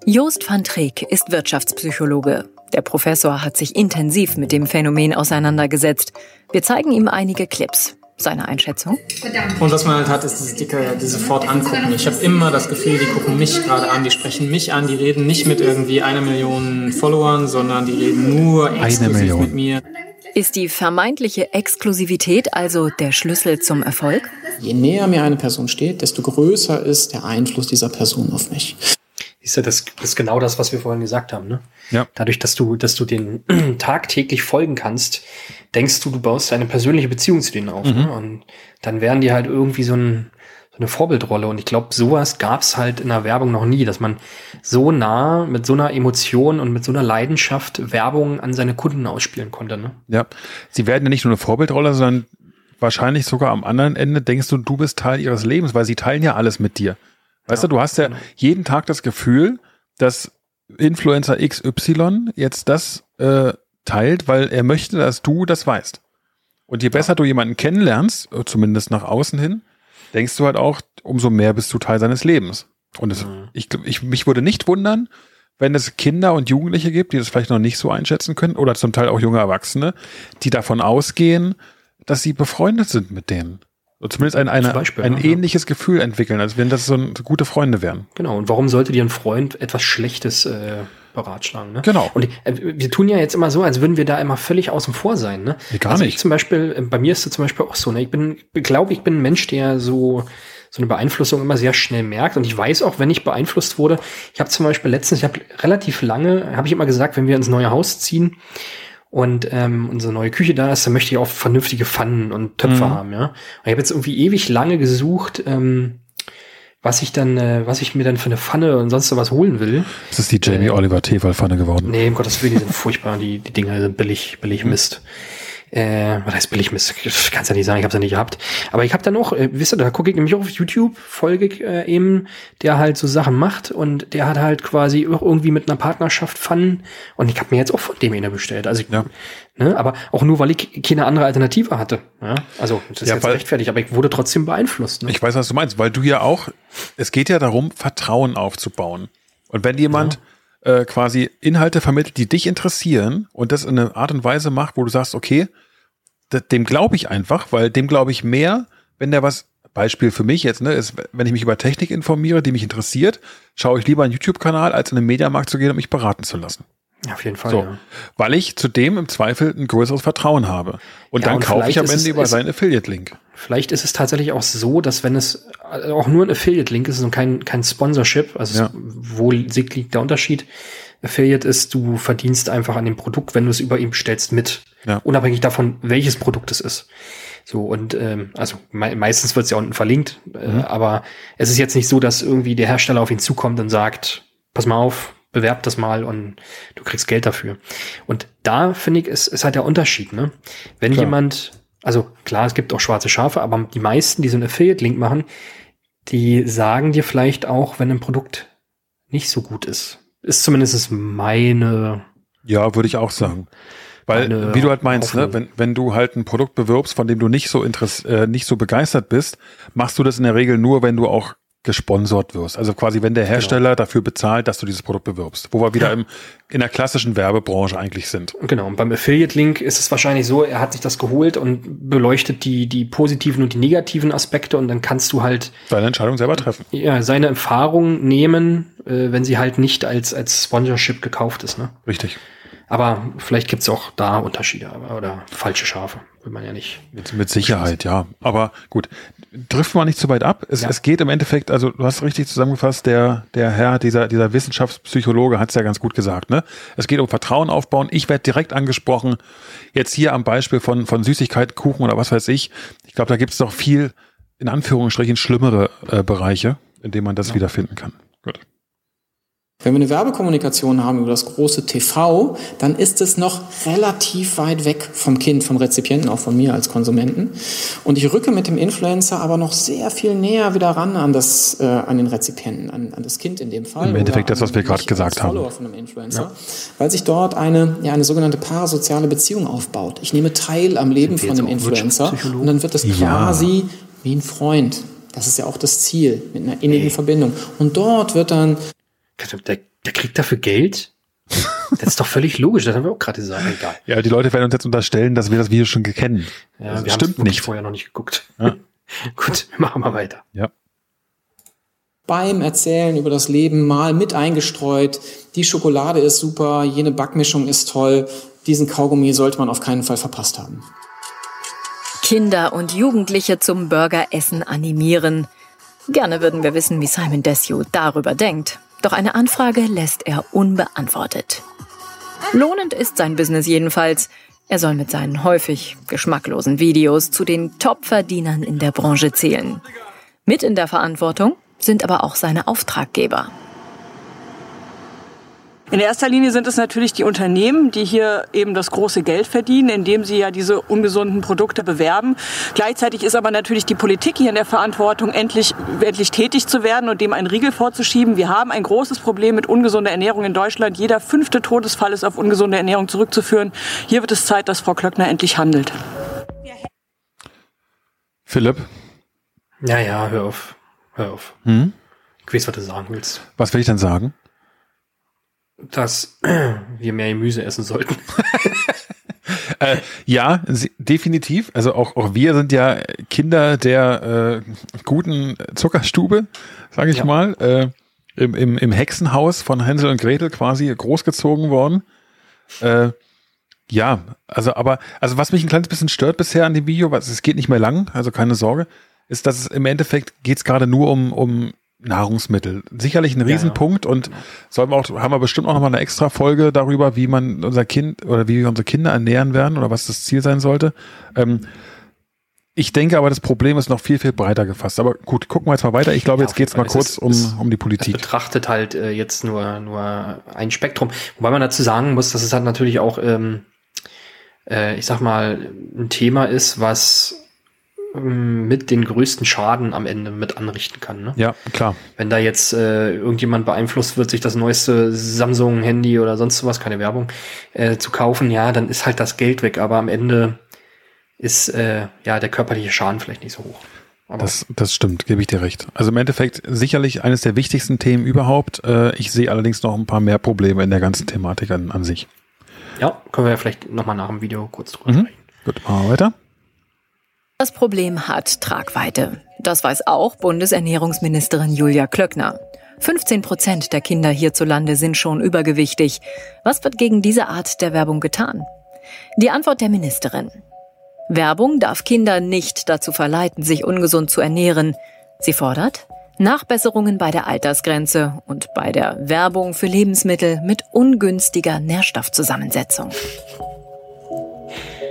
Joost van Treek ist Wirtschaftspsychologe. Der Professor hat sich intensiv mit dem Phänomen auseinandergesetzt. Wir zeigen ihm einige Clips. Seine Einschätzung? Und was man halt hat, ist dieses dicke, die sofort angucken. Ich habe immer das Gefühl, die gucken mich gerade an, die sprechen mich an, die reden nicht mit irgendwie einer Million Followern, sondern die reden nur exklusiv mit mir. Ist die vermeintliche Exklusivität also der Schlüssel zum Erfolg? Je näher mir eine Person steht, desto größer ist der Einfluss dieser Person auf mich. Ist ja das, das ist genau das, was wir vorhin gesagt haben, ne? Ja. Dadurch, dass du, dass du den (clears throat) tagtäglich folgen kannst, denkst du, du baust eine persönliche Beziehung zu denen auf. Mhm. Ne? Und dann werden die halt irgendwie so, ein, eine Vorbildrolle. Und ich glaube, sowas gab's halt in der Werbung noch nie, dass man so nah mit so einer Emotion und mit so einer Leidenschaft Werbung an seine Kunden ausspielen konnte. Ne? Ja. Sie werden ja nicht nur eine Vorbildrolle, sondern wahrscheinlich sogar am anderen Ende denkst du, du bist Teil ihres Lebens, weil sie teilen ja alles mit dir. Weißt Ja, du, du hast ja genau. jeden Tag das Gefühl, dass Influencer XY jetzt das äh, teilt, weil er möchte, dass du das weißt. Und je besser du jemanden kennenlernst, äh, zumindest nach außen hin, denkst du halt auch, umso mehr bist du Teil seines Lebens. Und es, ich, glaub, ich, mich würde nicht wundern, wenn es Kinder und Jugendliche gibt, die das vielleicht noch nicht so einschätzen können, oder zum Teil auch junge Erwachsene, die davon ausgehen, dass sie befreundet sind mit denen. Oder zumindest ein, eine, Beispiel, ein ja. ähnliches Gefühl entwickeln, als wenn das so, ein, so gute Freunde wären. Genau. Und warum sollte dir ein Freund etwas Schlechtes äh, beratschlagen? Ne? Genau. Und äh, wir tun ja jetzt immer so, als würden wir da immer völlig außen vor sein. Ne? Nee, gar also nicht. Ich zum Beispiel, äh, bei mir ist es zum Beispiel auch so. Ne? Ich bin, glaube ich, bin ein Mensch, der so so eine Beeinflussung immer sehr schnell merkt. Und ich weiß auch, wenn ich beeinflusst wurde, ich habe zum Beispiel letztens, ich habe relativ lange, habe ich immer gesagt, wenn wir ins neue Haus ziehen und ähm, unsere neue Küche da ist, dann möchte ich auch vernünftige Pfannen und Töpfe Mhm. haben, ja. Und ich habe jetzt irgendwie ewig lange gesucht, ähm, was ich dann, äh, was ich mir dann für eine Pfanne und sonst was holen will. Das ist die Jamie Äh, Oliver Tefal-Pfanne geworden. Nee, um Gottes Willen, die sind furchtbar, die, die Dinger sind billig, billig Mist. Äh, was heißt billig Mist? Ich kann's ja nicht sagen, ich hab's ja nicht gehabt. Aber ich habe dann auch, äh, wisst ihr, da gucke ich nämlich auch auf YouTube, folge ich, äh, eben, der halt so Sachen macht und der hat halt quasi auch irgendwie mit einer Partnerschaft Pfannen und ich habe mir jetzt auch von dem eine bestellt. Also ich, Ja. ne, aber auch nur, weil ich keine andere Alternative hatte. Ja? Also das ist Ja, jetzt weil- rechtfertigt, aber ich wurde trotzdem beeinflusst. Ne? Ich weiß, was du meinst, weil du ja auch, es geht ja darum, Vertrauen aufzubauen. Und wenn jemand äh, quasi Inhalte vermittelt, die dich interessieren und das in einer Art und Weise macht, wo du sagst, okay, dem glaube ich einfach, weil dem glaube ich mehr, wenn der was, Beispiel für mich jetzt, ne, ist, wenn ich mich über Technik informiere, die mich interessiert, schaue ich lieber einen YouTube-Kanal, als in den Mediamarkt zu gehen und mich beraten zu lassen. Ja, auf jeden Fall. So, Ja. weil ich zudem im Zweifel ein größeres Vertrauen habe. Und Ja, dann und kaufe ich am Ende es- über seinen Affiliate-Link. Vielleicht ist es tatsächlich auch so, dass wenn es äh, auch nur ein Affiliate-Link ist und kein, kein Sponsorship, also Ja. wo liegt der Unterschied? Affiliate ist, du verdienst einfach an dem Produkt, wenn du es über ihn bestellst, mit. Ja. Unabhängig davon, welches Produkt es ist. So, und ähm, also mei meistens wird es ja unten verlinkt, äh, Mhm. aber es ist jetzt nicht so, dass irgendwie der Hersteller auf ihn zukommt und sagt, pass mal auf, bewerb das mal und du kriegst Geld dafür. Und da finde ich, ist, ist halt der Unterschied, ne? Wenn Klar. jemand, also klar, es gibt auch schwarze Schafe, aber die meisten, die so einen Affiliate-Link machen, die sagen dir vielleicht auch, wenn ein Produkt nicht so gut ist. Ist zumindest meine, Ja, würde ich auch sagen. Weil, wie du halt meinst, ne, wenn, wenn du halt ein Produkt bewirbst, von dem du nicht so interess äh, nicht so begeistert bist, machst du das in der Regel nur, wenn du auch gesponsert wirst. Also quasi, wenn der Genau. Hersteller dafür bezahlt, dass du dieses Produkt bewirbst. Wo wir wieder im, in der klassischen Werbebranche eigentlich sind. genau, und beim Affiliate-Link ist es wahrscheinlich so, er hat sich das geholt und beleuchtet die, die positiven und die negativen Aspekte und dann kannst du halt Deine Entscheidung selber treffen. ja, seine Erfahrung nehmen, äh, wenn sie halt nicht als, als Sponsorship gekauft ist. Ne? Richtig. Aber vielleicht gibt's auch da Unterschiede oder falsche Schafe, will man ja nicht. Mit, mit Sicherheit, ja. Aber gut, trifft man nicht zu weit ab. Es, Ja. es geht im Endeffekt, also du hast richtig zusammengefasst, der, der Herr, dieser, dieser Wissenschaftspsychologe hat es ja ganz gut gesagt, ne? Es geht um Vertrauen aufbauen. Ich werde direkt angesprochen. Jetzt hier am Beispiel von, von Süßigkeiten, Kuchen oder was weiß ich. Ich glaube, da gibt es noch viel, in Anführungsstrichen, schlimmere äh, Bereiche, in denen man das wiederfinden kann. Gut. Wenn wir eine Werbekommunikation haben über das große TV, dann ist es noch relativ weit weg vom Kind, vom Rezipienten, auch von mir als Konsumenten. Und ich rücke mit dem Influencer aber noch sehr viel näher wieder ran an, das, äh, an den Rezipienten, an, an das Kind in dem Fall. Im Endeffekt das, was wir gerade gesagt haben. Follower von einem Influencer, weil sich dort eine, ja, eine sogenannte parasoziale Beziehung aufbaut. Ich nehme teil am Leben von dem Influencer und dann wird es Ja. quasi wie ein Freund. Das ist ja auch das Ziel, mit einer innigen Verbindung. Und dort wird dann Der, der kriegt dafür Geld? Das ist doch völlig logisch, das haben wir auch gerade gesagt. Egal. Ja, die Leute werden uns jetzt unterstellen, dass wir das Video schon kennen. Ja, das wir stimmt nicht. vorher noch nicht geguckt. Ja. (laughs) Gut, wir machen mal weiter. Ja. beim Erzählen über das Leben mal mit eingestreut. Die Schokolade ist super, jene Backmischung ist toll. Diesen Kaugummi sollte man auf keinen Fall verpasst haben. Kinder und Jugendliche zum Burgeressen animieren. Gerne würden wir wissen, wie Simon Desue darüber denkt. Doch eine Anfrage lässt er unbeantwortet. Lohnend ist sein Business jedenfalls. Er soll mit seinen häufig geschmacklosen Videos zu den Top-Verdienern in der Branche zählen. Mit in der Verantwortung sind aber auch seine Auftraggeber. In erster Linie sind es natürlich die Unternehmen, die hier eben das große Geld verdienen, indem sie ja diese ungesunden Produkte bewerben. Gleichzeitig ist aber natürlich die Politik hier in der Verantwortung, endlich, endlich tätig zu werden und dem einen Riegel vorzuschieben. Wir haben ein großes Problem mit ungesunder Ernährung in Deutschland. Jeder fünfte Todesfall ist auf ungesunde Ernährung zurückzuführen. Hier wird es Zeit, dass Frau Klöckner endlich handelt. Philipp, Ja, ja, hör auf. Hör auf. hm? Ich weiß, was du sagen willst. was will ich denn sagen? Dass (clears throat) wir mehr Gemüse essen sollten. (laughs) Äh, ja, sie- definitiv. Also auch, auch wir sind ja Kinder der äh, guten Zuckerstube, sage ich Ja. mal. Äh, im, im, Im Hexenhaus von Hänsel und Gretel quasi großgezogen worden. Äh, ja, also aber, also was mich ein kleines bisschen stört bisher an dem Video, was es geht nicht mehr lang, also keine Sorge, ist, dass es im Endeffekt geht es gerade nur um, um Nahrungsmittel. Sicherlich ein ja. Riesenpunkt und sollen wir auch, haben wir bestimmt auch noch mal eine extra Folge darüber, wie man unser Kind oder wie wir unsere Kinder ernähren werden oder was das Ziel sein sollte. Ähm, ich denke aber, das Problem ist noch viel, viel breiter gefasst. Aber gut, gucken wir jetzt mal weiter. Ich glaube, Ja, jetzt geht's jeden mal kurz Es ist- um, es- um die Es Politik. betrachtet halt äh, jetzt nur, nur ein Spektrum. Wobei man dazu sagen muss, dass es halt natürlich auch, ähm, äh, ich sag mal, ein Thema ist, was mit den größten Schaden am Ende mit anrichten kann. Ne? Ja, klar. Wenn da jetzt äh, irgendjemand beeinflusst wird, sich das neueste Samsung-Handy oder sonst was, keine Werbung, äh, zu kaufen, ja, dann ist halt das Geld weg. Aber am Ende ist äh, ja der körperliche Schaden vielleicht nicht so hoch. Aber Das, das stimmt, gebe ich dir recht. Also im Endeffekt sicherlich eines der wichtigsten Themen überhaupt. Äh, ich sehe allerdings noch ein paar mehr Probleme in der ganzen Thematik an, an sich. ja, können wir ja vielleicht nochmal nach dem Video kurz drüber Mhm. sprechen. Gut, machen wir weiter. Das Problem hat Tragweite. Das weiß auch Bundesernährungsministerin Julia Klöckner. 15 Prozent der Kinder hierzulande sind schon übergewichtig. Was wird gegen diese Art der Werbung getan? Die Antwort der Ministerin. Werbung darf Kinder nicht dazu verleiten, sich ungesund zu ernähren. Sie fordert Nachbesserungen bei der Altersgrenze und bei der Werbung für Lebensmittel mit ungünstiger Nährstoffzusammensetzung.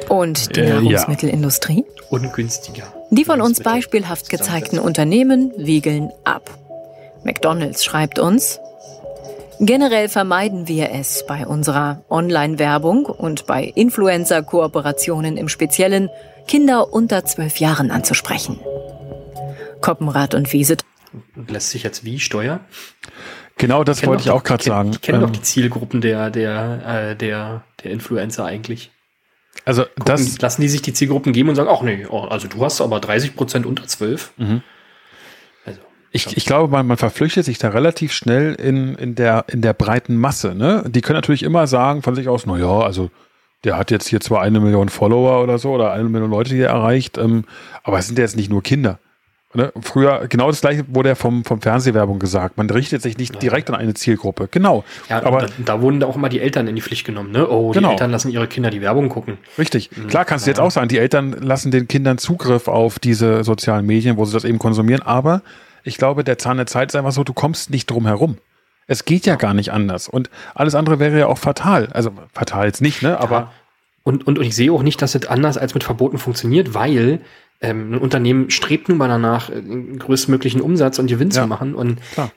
Und die Äh, ja. Nahrungsmittelindustrie? Ungünstiger. Die von uns beispielhaft gezeigten Unternehmen wiegeln ab. McDonald's schreibt uns, generell vermeiden wir es bei unserer Online-Werbung und bei Influencer-Kooperationen im Speziellen, Kinder unter zwölf Jahren anzusprechen. Koppenrad und Wiese Und lässt sich jetzt wie steuern? Genau, das wollte ich doch auch gerade sagen. Kennen doch Ähm, die Zielgruppen der, der, äh, der, der Influencer eigentlich. Also Gucken, das, lassen die sich die Zielgruppen geben und sagen, ach nee, oh, also du hast aber 30 Prozent unter 12. Mhm. Also, Ich, ich glaube, man, man verflüchtet sich da relativ schnell in, in, der, in der breiten Masse. Ne? Die können natürlich immer sagen von sich aus, na ja, also der hat jetzt hier zwar eine Million Follower oder so oder eine Million Leute, die er erreicht, ähm, aber es sind ja jetzt nicht nur Kinder. Ne? Früher, genau das gleiche wurde ja vom, vom Fernsehwerbung gesagt. Man richtet sich nicht direkt an eine Zielgruppe. Genau. ja, aber da, da wurden auch immer die Eltern in die Pflicht genommen, ne? Oh, Genau. die Eltern lassen ihre Kinder die Werbung gucken. Richtig. Klar kannst du jetzt auch sagen, die Eltern lassen den Kindern Zugriff auf diese sozialen Medien, wo sie das eben konsumieren. Aber ich glaube, der Zahn der Zeit ist einfach so, du kommst nicht drum herum. Es geht ja gar nicht anders. Und alles andere wäre ja auch fatal. Also fatal jetzt nicht, ne? Aber Und, und, und ich sehe auch nicht, dass das anders als mit Verboten funktioniert, weil ähm, ein Unternehmen strebt nun mal danach, äh, den größtmöglichen Umsatz und Gewinn Ja. zu machen. Und Klar.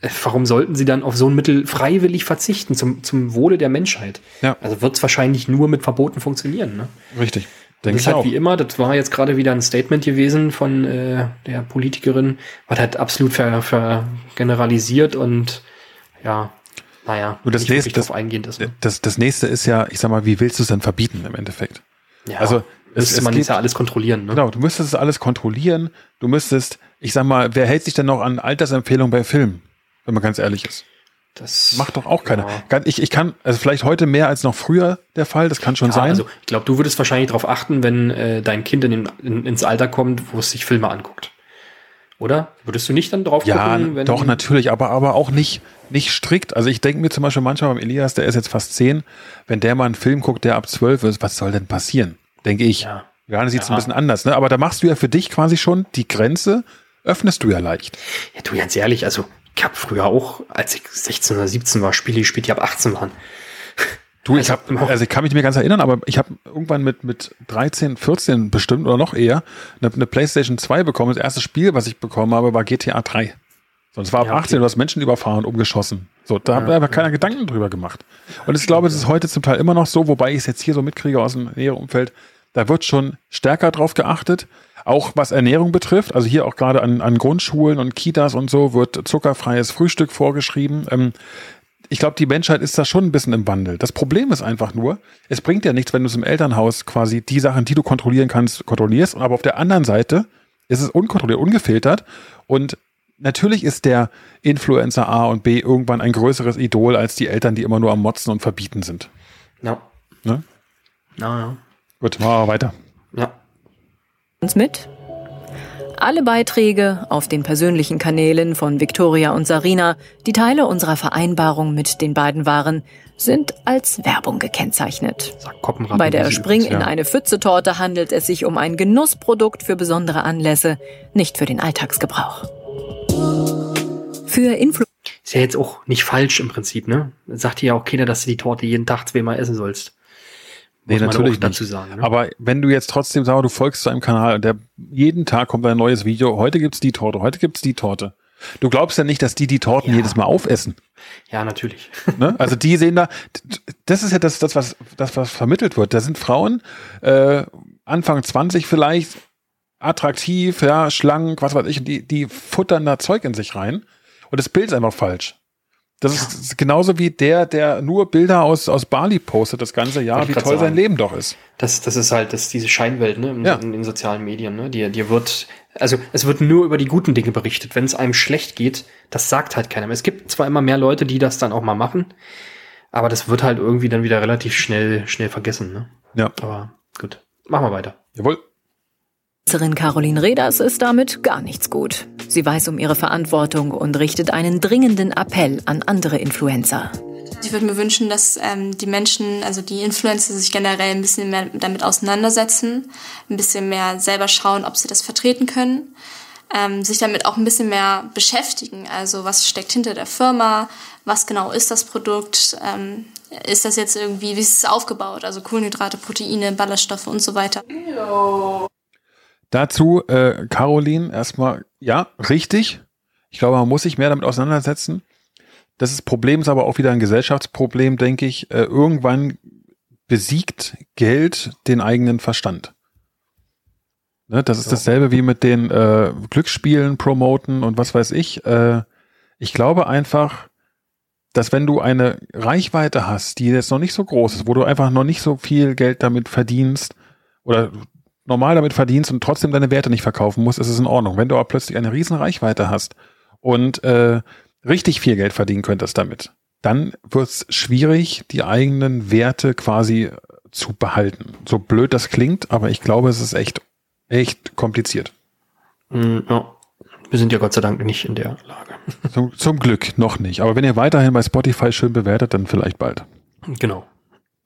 äh, warum sollten sie dann auf so ein Mittel freiwillig verzichten zum, zum Wohle der Menschheit? Ja. Also wird es wahrscheinlich nur mit Verboten funktionieren. Ne? richtig. Das Denke ist ich halt auch. wie immer, das war jetzt gerade wieder ein Statement gewesen von äh, der Politikerin, was halt absolut ver, ver generalisiert und ja, naja, Nur das nicht nächste- drauf eingehend ist. Ne? Das, das nächste ist ja, ich sag mal, wie willst du es denn verbieten im Endeffekt? Ja, also, es- müsste es man geht- ja alles kontrollieren. Ne? Genau, du müsstest es alles kontrollieren. Du müsstest, ich sag mal, wer hält sich denn noch an Altersempfehlungen bei Filmen, wenn man ganz ehrlich ist? Das macht doch auch keiner. Ja. Ich, ich kann, also vielleicht heute mehr als noch früher der Fall, das kann schon ja, sein. Also ich glaube, du würdest wahrscheinlich darauf achten, wenn äh, dein Kind in, in, ins Alter kommt, wo es sich Filme anguckt. Oder? Würdest du nicht dann drauf ja, gucken? Ja, doch, natürlich, aber, aber auch nicht, nicht strikt. Also ich denke mir zum Beispiel manchmal beim Elias, der ist jetzt fast zehn, wenn der mal einen Film guckt, der ab zwölf ist, was soll denn passieren? Denke ich. Ja. Johannes sieht es ja. ein bisschen anders, ne? Aber da machst du ja für dich quasi schon die Grenze, öffnest du ja leicht. Ja, du ganz ehrlich, also ich habe früher auch, als ich 16 oder 17 war, Spiele gespielt, die ab 18 waren. (laughs) Du, ich habe, also ich kann mich nicht mehr ganz erinnern, aber ich habe irgendwann mit mit 13, 14 bestimmt oder noch eher eine, eine, PlayStation 2 bekommen. Das erste Spiel, was ich bekommen habe, war GTA 3. Sonst war ab ja, okay. 18, du hast Menschen überfahren und umgeschossen. So, da ja, hat aber keiner Gedanken drüber gemacht. Und ich glaube, es ist heute zum Teil immer noch so, wobei ich es jetzt hier so mitkriege aus dem näheren Umfeld, da wird schon stärker drauf geachtet. Auch was Ernährung betrifft, also hier auch gerade an, an Grundschulen und Kitas und so wird zuckerfreies Frühstück vorgeschrieben. Ähm, ich glaube, die Menschheit ist da schon ein bisschen im Wandel. Das Problem ist einfach nur, es bringt ja nichts, wenn du es im Elternhaus quasi die Sachen, die du kontrollieren kannst, kontrollierst. Aber auf der anderen Seite ist es unkontrolliert, ungefiltert. Und natürlich ist der Influencer A und B irgendwann ein größeres Idol als die Eltern, die immer nur am Motzen und Verbieten sind. Ja. Ne? Ja, ja. Gut, machen wir weiter. Ja. Uns mit alle Beiträge auf den persönlichen Kanälen von Victoria und Sarina, die Teile unserer Vereinbarung mit den beiden waren, sind als Werbung gekennzeichnt. Bei der Spring in eine Pfütze-Torte handelt es sich um ein Genussprodukt für besondere Anlässe, nicht für den Alltagsgebrauch. Für Influ Ist ja jetzt auch nicht falsch im Prinzip, ne? Sagt dir ja auch keiner, dass du die Torte jeden Tag zweimal essen sollst. Nee, natürlich dazu sagen. Ne? Aber wenn du jetzt trotzdem sagst, du folgst zu einem Kanal und der jeden Tag kommt ein neues Video, heute gibt's die Torte, heute gibt's die Torte. Du glaubst ja nicht, dass die die Torten ja. jedes Mal aufessen. Ja, natürlich. Ne? Also die sehen da, das ist ja das, das, was, das, was vermittelt wird. Da sind Frauen, äh, Anfang 20 vielleicht, attraktiv, ja, schlank, was weiß ich, und die, die futtern da Zeug in sich rein. Und das Bild ist einfach falsch. Das ist genauso wie der, der nur Bilder aus, aus Bali postet das ganze Jahr, wie toll sagen. sein Leben doch ist. Das, das ist halt das, diese Scheinwelt ne, in, ja. in, in sozialen Medien. Ne? Dir, dir wird, also es wird nur über die guten Dinge berichtet. Wenn es einem schlecht geht, das sagt halt keiner mehr. Es gibt zwar immer mehr Leute, die das dann auch mal machen, aber das wird halt irgendwie dann wieder relativ schnell, schnell vergessen. Ne? Ja. Aber gut, machen wir weiter. Jawohl. Caroline Reders ist damit gar nichts gut. Sie weiß um ihre Verantwortung und richtet einen dringenden Appell an andere Influencer. Ich würde mir wünschen, dass ähm, die Menschen, also die Influencer, sich generell ein bisschen mehr damit auseinandersetzen, ein bisschen mehr selber schauen, ob sie das vertreten können, ähm, sich damit auch ein bisschen mehr beschäftigen. Also was steckt hinter der Firma, was genau ist das Produkt, ähm, ist das jetzt irgendwie, wie ist es aufgebaut, also Kohlenhydrate, Proteine, Ballaststoffe und so weiter. Dazu, äh, Caroline, erstmal, ja, richtig. Ich glaube, man muss sich mehr damit auseinandersetzen. Das ist Problem ist aber auch wieder ein Gesellschaftsproblem, denke ich. Äh, irgendwann besiegt Geld den eigenen Verstand. Ne, das ist dasselbe wie mit den äh, Glücksspielen promoten und was weiß ich. Äh, ich glaube einfach, dass wenn du eine Reichweite hast, die jetzt noch nicht so groß ist, wo du einfach noch nicht so viel Geld damit verdienst oder normal damit verdienst und trotzdem deine Werte nicht verkaufen musst, ist es in Ordnung. Wenn du aber plötzlich eine riesen Reichweite hast und äh, richtig viel Geld verdienen könntest damit, dann wird es schwierig, die eigenen Werte quasi zu behalten. So blöd das klingt, aber ich glaube, es ist echt, echt kompliziert. Mm, ja. Wir sind ja Gott sei Dank nicht in der Lage. (laughs) Zum, zum Glück noch nicht. Aber wenn ihr weiterhin bei Spotify schön bewertet, dann vielleicht bald. Genau.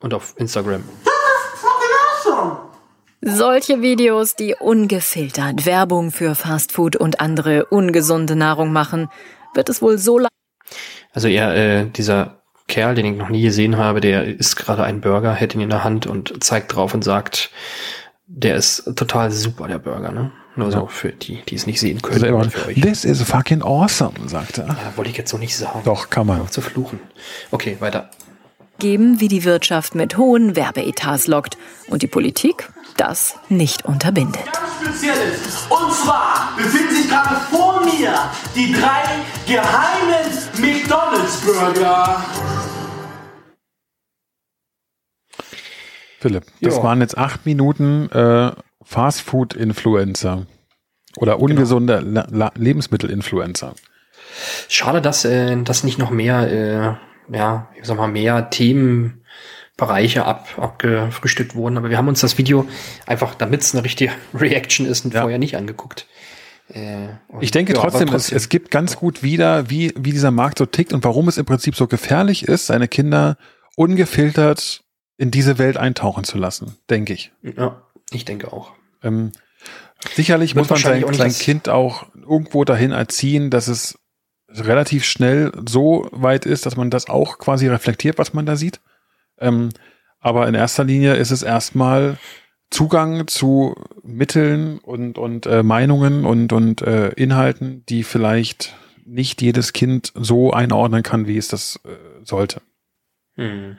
Und auf Instagram. Solche Videos, die ungefiltert Werbung für Fastfood und andere ungesunde Nahrung machen, wird es wohl so lange. Also er, äh, dieser Kerl, den ich noch nie gesehen habe, der isst gerade einen Burger, hält ihn in der Hand und zeigt drauf und sagt, der ist total super, der Burger, ne? Nur so für die, die es nicht sehen können. Also euch. This is fucking awesome, sagt er. Ja, wollte ich jetzt so nicht sagen. Doch, kann man. Auf zu fluchen. Okay, weiter. Geben, wie die Wirtschaft mit hohen Werbeetats lockt und die Politik das nicht unterbindet. Ganz Spezielles. Und zwar befinden sich gerade vor mir die drei geheimen McDonalds-Burger. Philipp, das jo. waren jetzt acht Minuten äh, Fastfood-Influencer oder ungesunde genau. Lebensmittel-Influencer. Schade, dass äh, dass nicht noch mehr, äh, ja, ich sag mal, mehr Themenbereiche ab, abgefrühstückt wurden. Aber wir haben uns das Video einfach, damit es eine richtige (laughs) Reaction ist, Ja. vorher nicht angeguckt. Äh, Ich denke ja, aber trotzdem, es, es gibt ganz gut wieder, wie, wie dieser Markt so tickt und warum es im Prinzip so gefährlich ist, seine Kinder ungefiltert in diese Welt eintauchen zu lassen, denke ich. Ja, ich denke auch. Ähm, sicherlich muss man sein, sein Kind auch irgendwo dahin erziehen, dass es relativ schnell so weit ist, dass man das auch quasi reflektiert, was man da sieht. Ähm, aber in erster Linie ist es erstmal Zugang zu Mitteln und, und äh, Meinungen und, und äh, Inhalten, die vielleicht nicht jedes Kind so einordnen kann, wie es das äh, sollte. Hm.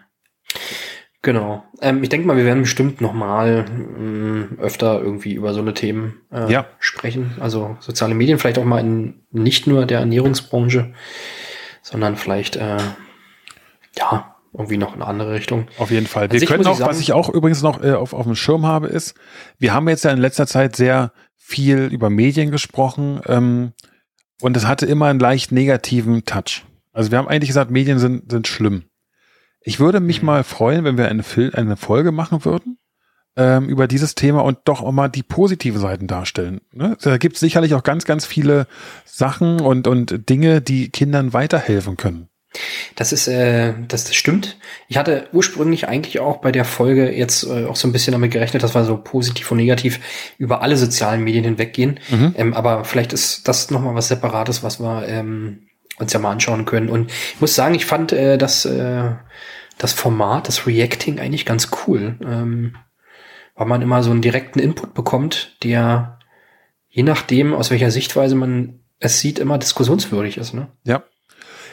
Genau. Ähm, ich denke mal, wir werden bestimmt noch mal mh, öfter irgendwie über so eine Themen äh, Ja. sprechen. Also soziale Medien vielleicht auch mal in nicht nur der Ernährungsbranche, sondern vielleicht äh, ja irgendwie noch in eine andere Richtung. Auf jeden Fall. An Wir sich können auch, sagen- was ich auch übrigens noch äh, auf, auf dem Schirm habe, ist, wir haben jetzt ja in letzter Zeit sehr viel über Medien gesprochen ähm, und es hatte immer einen leicht negativen Touch. Also wir haben eigentlich gesagt, Medien sind, sind schlimm. Ich würde mich Mhm. mal freuen, wenn wir eine, Fil eine Folge machen würden ähm, über dieses Thema und doch auch mal die positiven Seiten darstellen. Ne? Da gibt es sicherlich auch ganz, ganz viele Sachen und, und Dinge, die Kindern weiterhelfen können. Das ist, äh, das, das stimmt. Ich hatte ursprünglich eigentlich auch bei der Folge jetzt äh, auch so ein bisschen damit gerechnet, dass wir so positiv und negativ über alle sozialen Medien hinweggehen. Mhm. Ähm, aber vielleicht ist das nochmal was Separates, was wir ähm, uns ja mal anschauen können. Und ich muss sagen, ich fand äh, das, äh, das Format, das Reacting eigentlich ganz cool. Ähm, weil man immer so einen direkten Input bekommt, der je nachdem, aus welcher Sichtweise man es sieht, immer diskussionswürdig ist. Ne? Ja.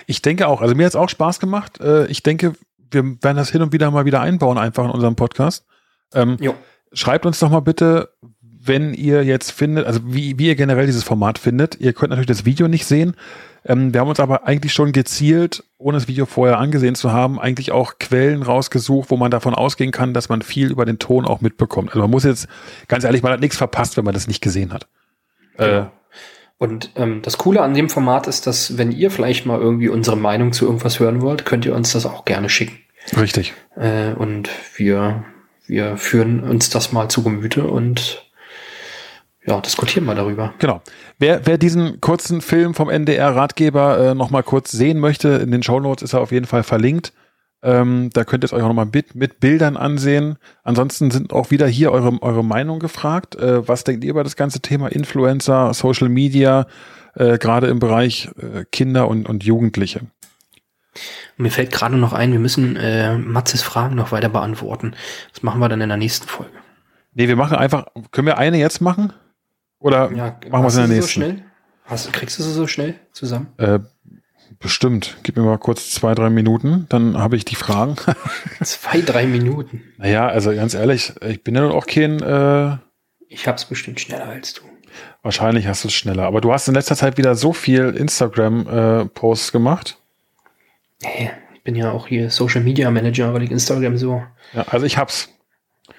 Ich denke auch, also mir hat es auch Spaß gemacht. Äh, Ich denke, wir werden das hin und wieder mal wieder einbauen, einfach in unserem Podcast. Ähm, schreibt uns doch mal bitte, wenn ihr jetzt findet, also wie, wie ihr generell dieses Format findet. Ihr könnt natürlich das Video nicht sehen. Ähm, wir haben uns aber eigentlich schon gezielt, ohne das Video vorher angesehen zu haben, eigentlich auch Quellen rausgesucht, wo man davon ausgehen kann, dass man viel über den Ton auch mitbekommt. Also man muss jetzt, ganz ehrlich, man hat nichts verpasst, wenn man das nicht gesehen hat. Äh, Genau. Und ähm, das Coole an dem Format ist, dass wenn ihr vielleicht mal irgendwie unsere Meinung zu irgendwas hören wollt, könnt ihr uns das auch gerne schicken. richtig. Äh, und wir, wir führen uns das mal zu Gemüte und ja, diskutieren mal darüber. Genau. Wer, wer diesen kurzen Film vom NDR-Ratgeber äh, noch mal kurz sehen möchte, in den Shownotes ist er auf jeden Fall verlinkt. Ähm, da könnt ihr es euch auch noch mal mit, mit Bildern ansehen. Ansonsten sind auch wieder hier eure, eure Meinung gefragt. Äh, was denkt ihr über das ganze Thema Influencer, Social Media, äh, gerade im Bereich äh, Kinder und, und Jugendliche? Mir fällt gerade noch ein, wir müssen äh, Matzes Fragen noch weiter beantworten. Das machen wir dann in der nächsten Folge. Nee, wir machen einfach, können wir eine jetzt machen? Oder Ja, machen wir es in der nächsten? So schnell? Hast, kriegst du sie so schnell zusammen? Äh, bestimmt. Gib mir mal kurz zwei, drei Minuten, dann habe ich die Fragen. (laughs) Zwei, drei Minuten. naja, also ganz ehrlich, ich bin ja nun auch kein, äh, Ich hab's bestimmt schneller als du. wahrscheinlich hast du es schneller, aber du hast in letzter Zeit wieder so viel Instagram-Posts gemacht. Hey, ich bin ja auch hier Social Media Manager, weil ich Instagram so. Ja, also ich hab's.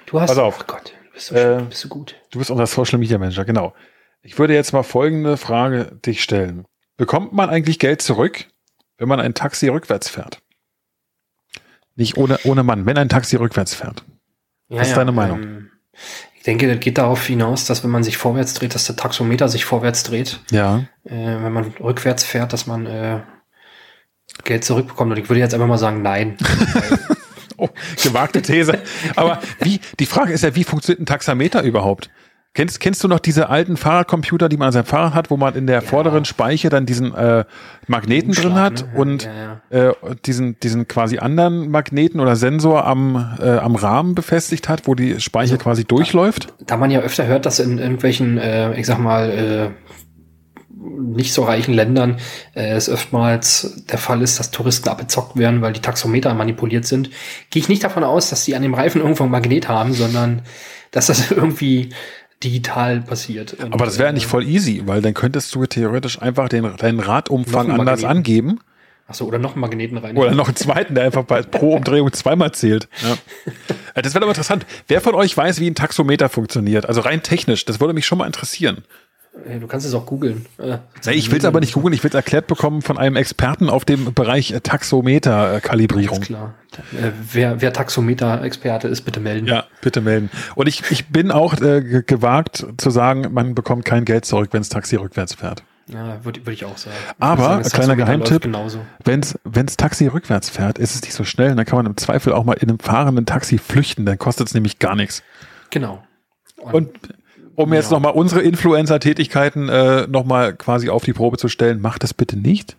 Du hast. Pass auf. Ach Gott, du bist so, Äh, bist du gut. Du bist unser Social Media Manager, genau. Ich würde jetzt mal folgende Frage dich stellen. Bekommt man eigentlich Geld zurück, wenn man ein Taxi rückwärts fährt? Nicht ohne, ohne Mann, wenn ein Taxi rückwärts fährt. Was ist deine Meinung? ähm, ich denke, das geht darauf hinaus, dass wenn man sich vorwärts dreht, dass der Taxometer sich vorwärts dreht. Ja. Äh, wenn man rückwärts fährt, dass man äh, Geld zurückbekommt. Und ich würde jetzt einfach mal sagen, nein. (laughs) Oh, gewagte These. Aber wie, die Frage ist ja, wie funktioniert ein Taxameter überhaupt? Kennst, kennst du noch diese alten Fahrradcomputer, die man an seinem Fahrrad hat, wo man in der vorderen Speiche dann diesen äh, Magneten drin hat ne? Ja, und ja, Äh, diesen, diesen quasi anderen Magneten oder Sensor am, äh, am Rahmen befestigt hat, wo die Speiche quasi durchläuft? Da man ja öfter hört, dass in irgendwelchen, äh, ich sag mal, äh, nicht so reichen Ländern äh, es oftmals der Fall ist, dass Touristen abgezockt werden, weil die Taxometer manipuliert sind, gehe ich nicht davon aus, dass die an dem Reifen irgendwo ein Magnet haben, sondern dass das (laughs) irgendwie digital passiert. Aber das wäre äh, nicht voll easy, weil dann könntest du theoretisch einfach den, deinen Radumfang anders Magneten. angeben. Achso, oder noch einen Magneten rein. Oder noch einen zweiten, der einfach bei, pro Umdrehung zweimal zählt. Ja. Äh, Das wäre aber interessant. Wer von euch weiß, wie ein Taxometer funktioniert? Also rein technisch, das würde mich schon mal interessieren. Du kannst es auch googeln. Äh, ich will es aber nicht googeln, ich will es erklärt bekommen von einem Experten auf dem Bereich Taxometer-Kalibrierung. klar. Äh, wer, wer Taxometer-Experte ist, bitte melden. Ja, bitte melden. Und ich, ich bin auch äh, gewagt zu sagen, man bekommt kein Geld zurück, wenn das Taxi rückwärts fährt. Ja, würde würd ich auch sagen. Aber, sagen, kleiner Geheimtipp, wenn es Taxi rückwärts fährt, ist es nicht so schnell. Dann kann man im Zweifel auch mal in einem fahrenden Taxi flüchten, dann kostet es nämlich gar nichts. Genau. Und, Und um jetzt ja. nochmal unsere Influencer-Tätigkeiten äh, nochmal quasi auf die Probe zu stellen, macht das bitte nicht,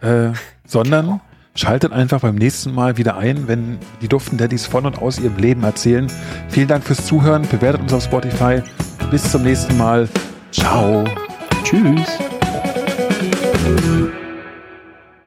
äh, (laughs) sondern genau. schaltet einfach beim nächsten Mal wieder ein, wenn die Duften Daddies von und aus ihrem Leben erzählen. Vielen Dank fürs Zuhören, bewertet uns auf Spotify. Bis zum nächsten Mal. Ciao. Tschüss.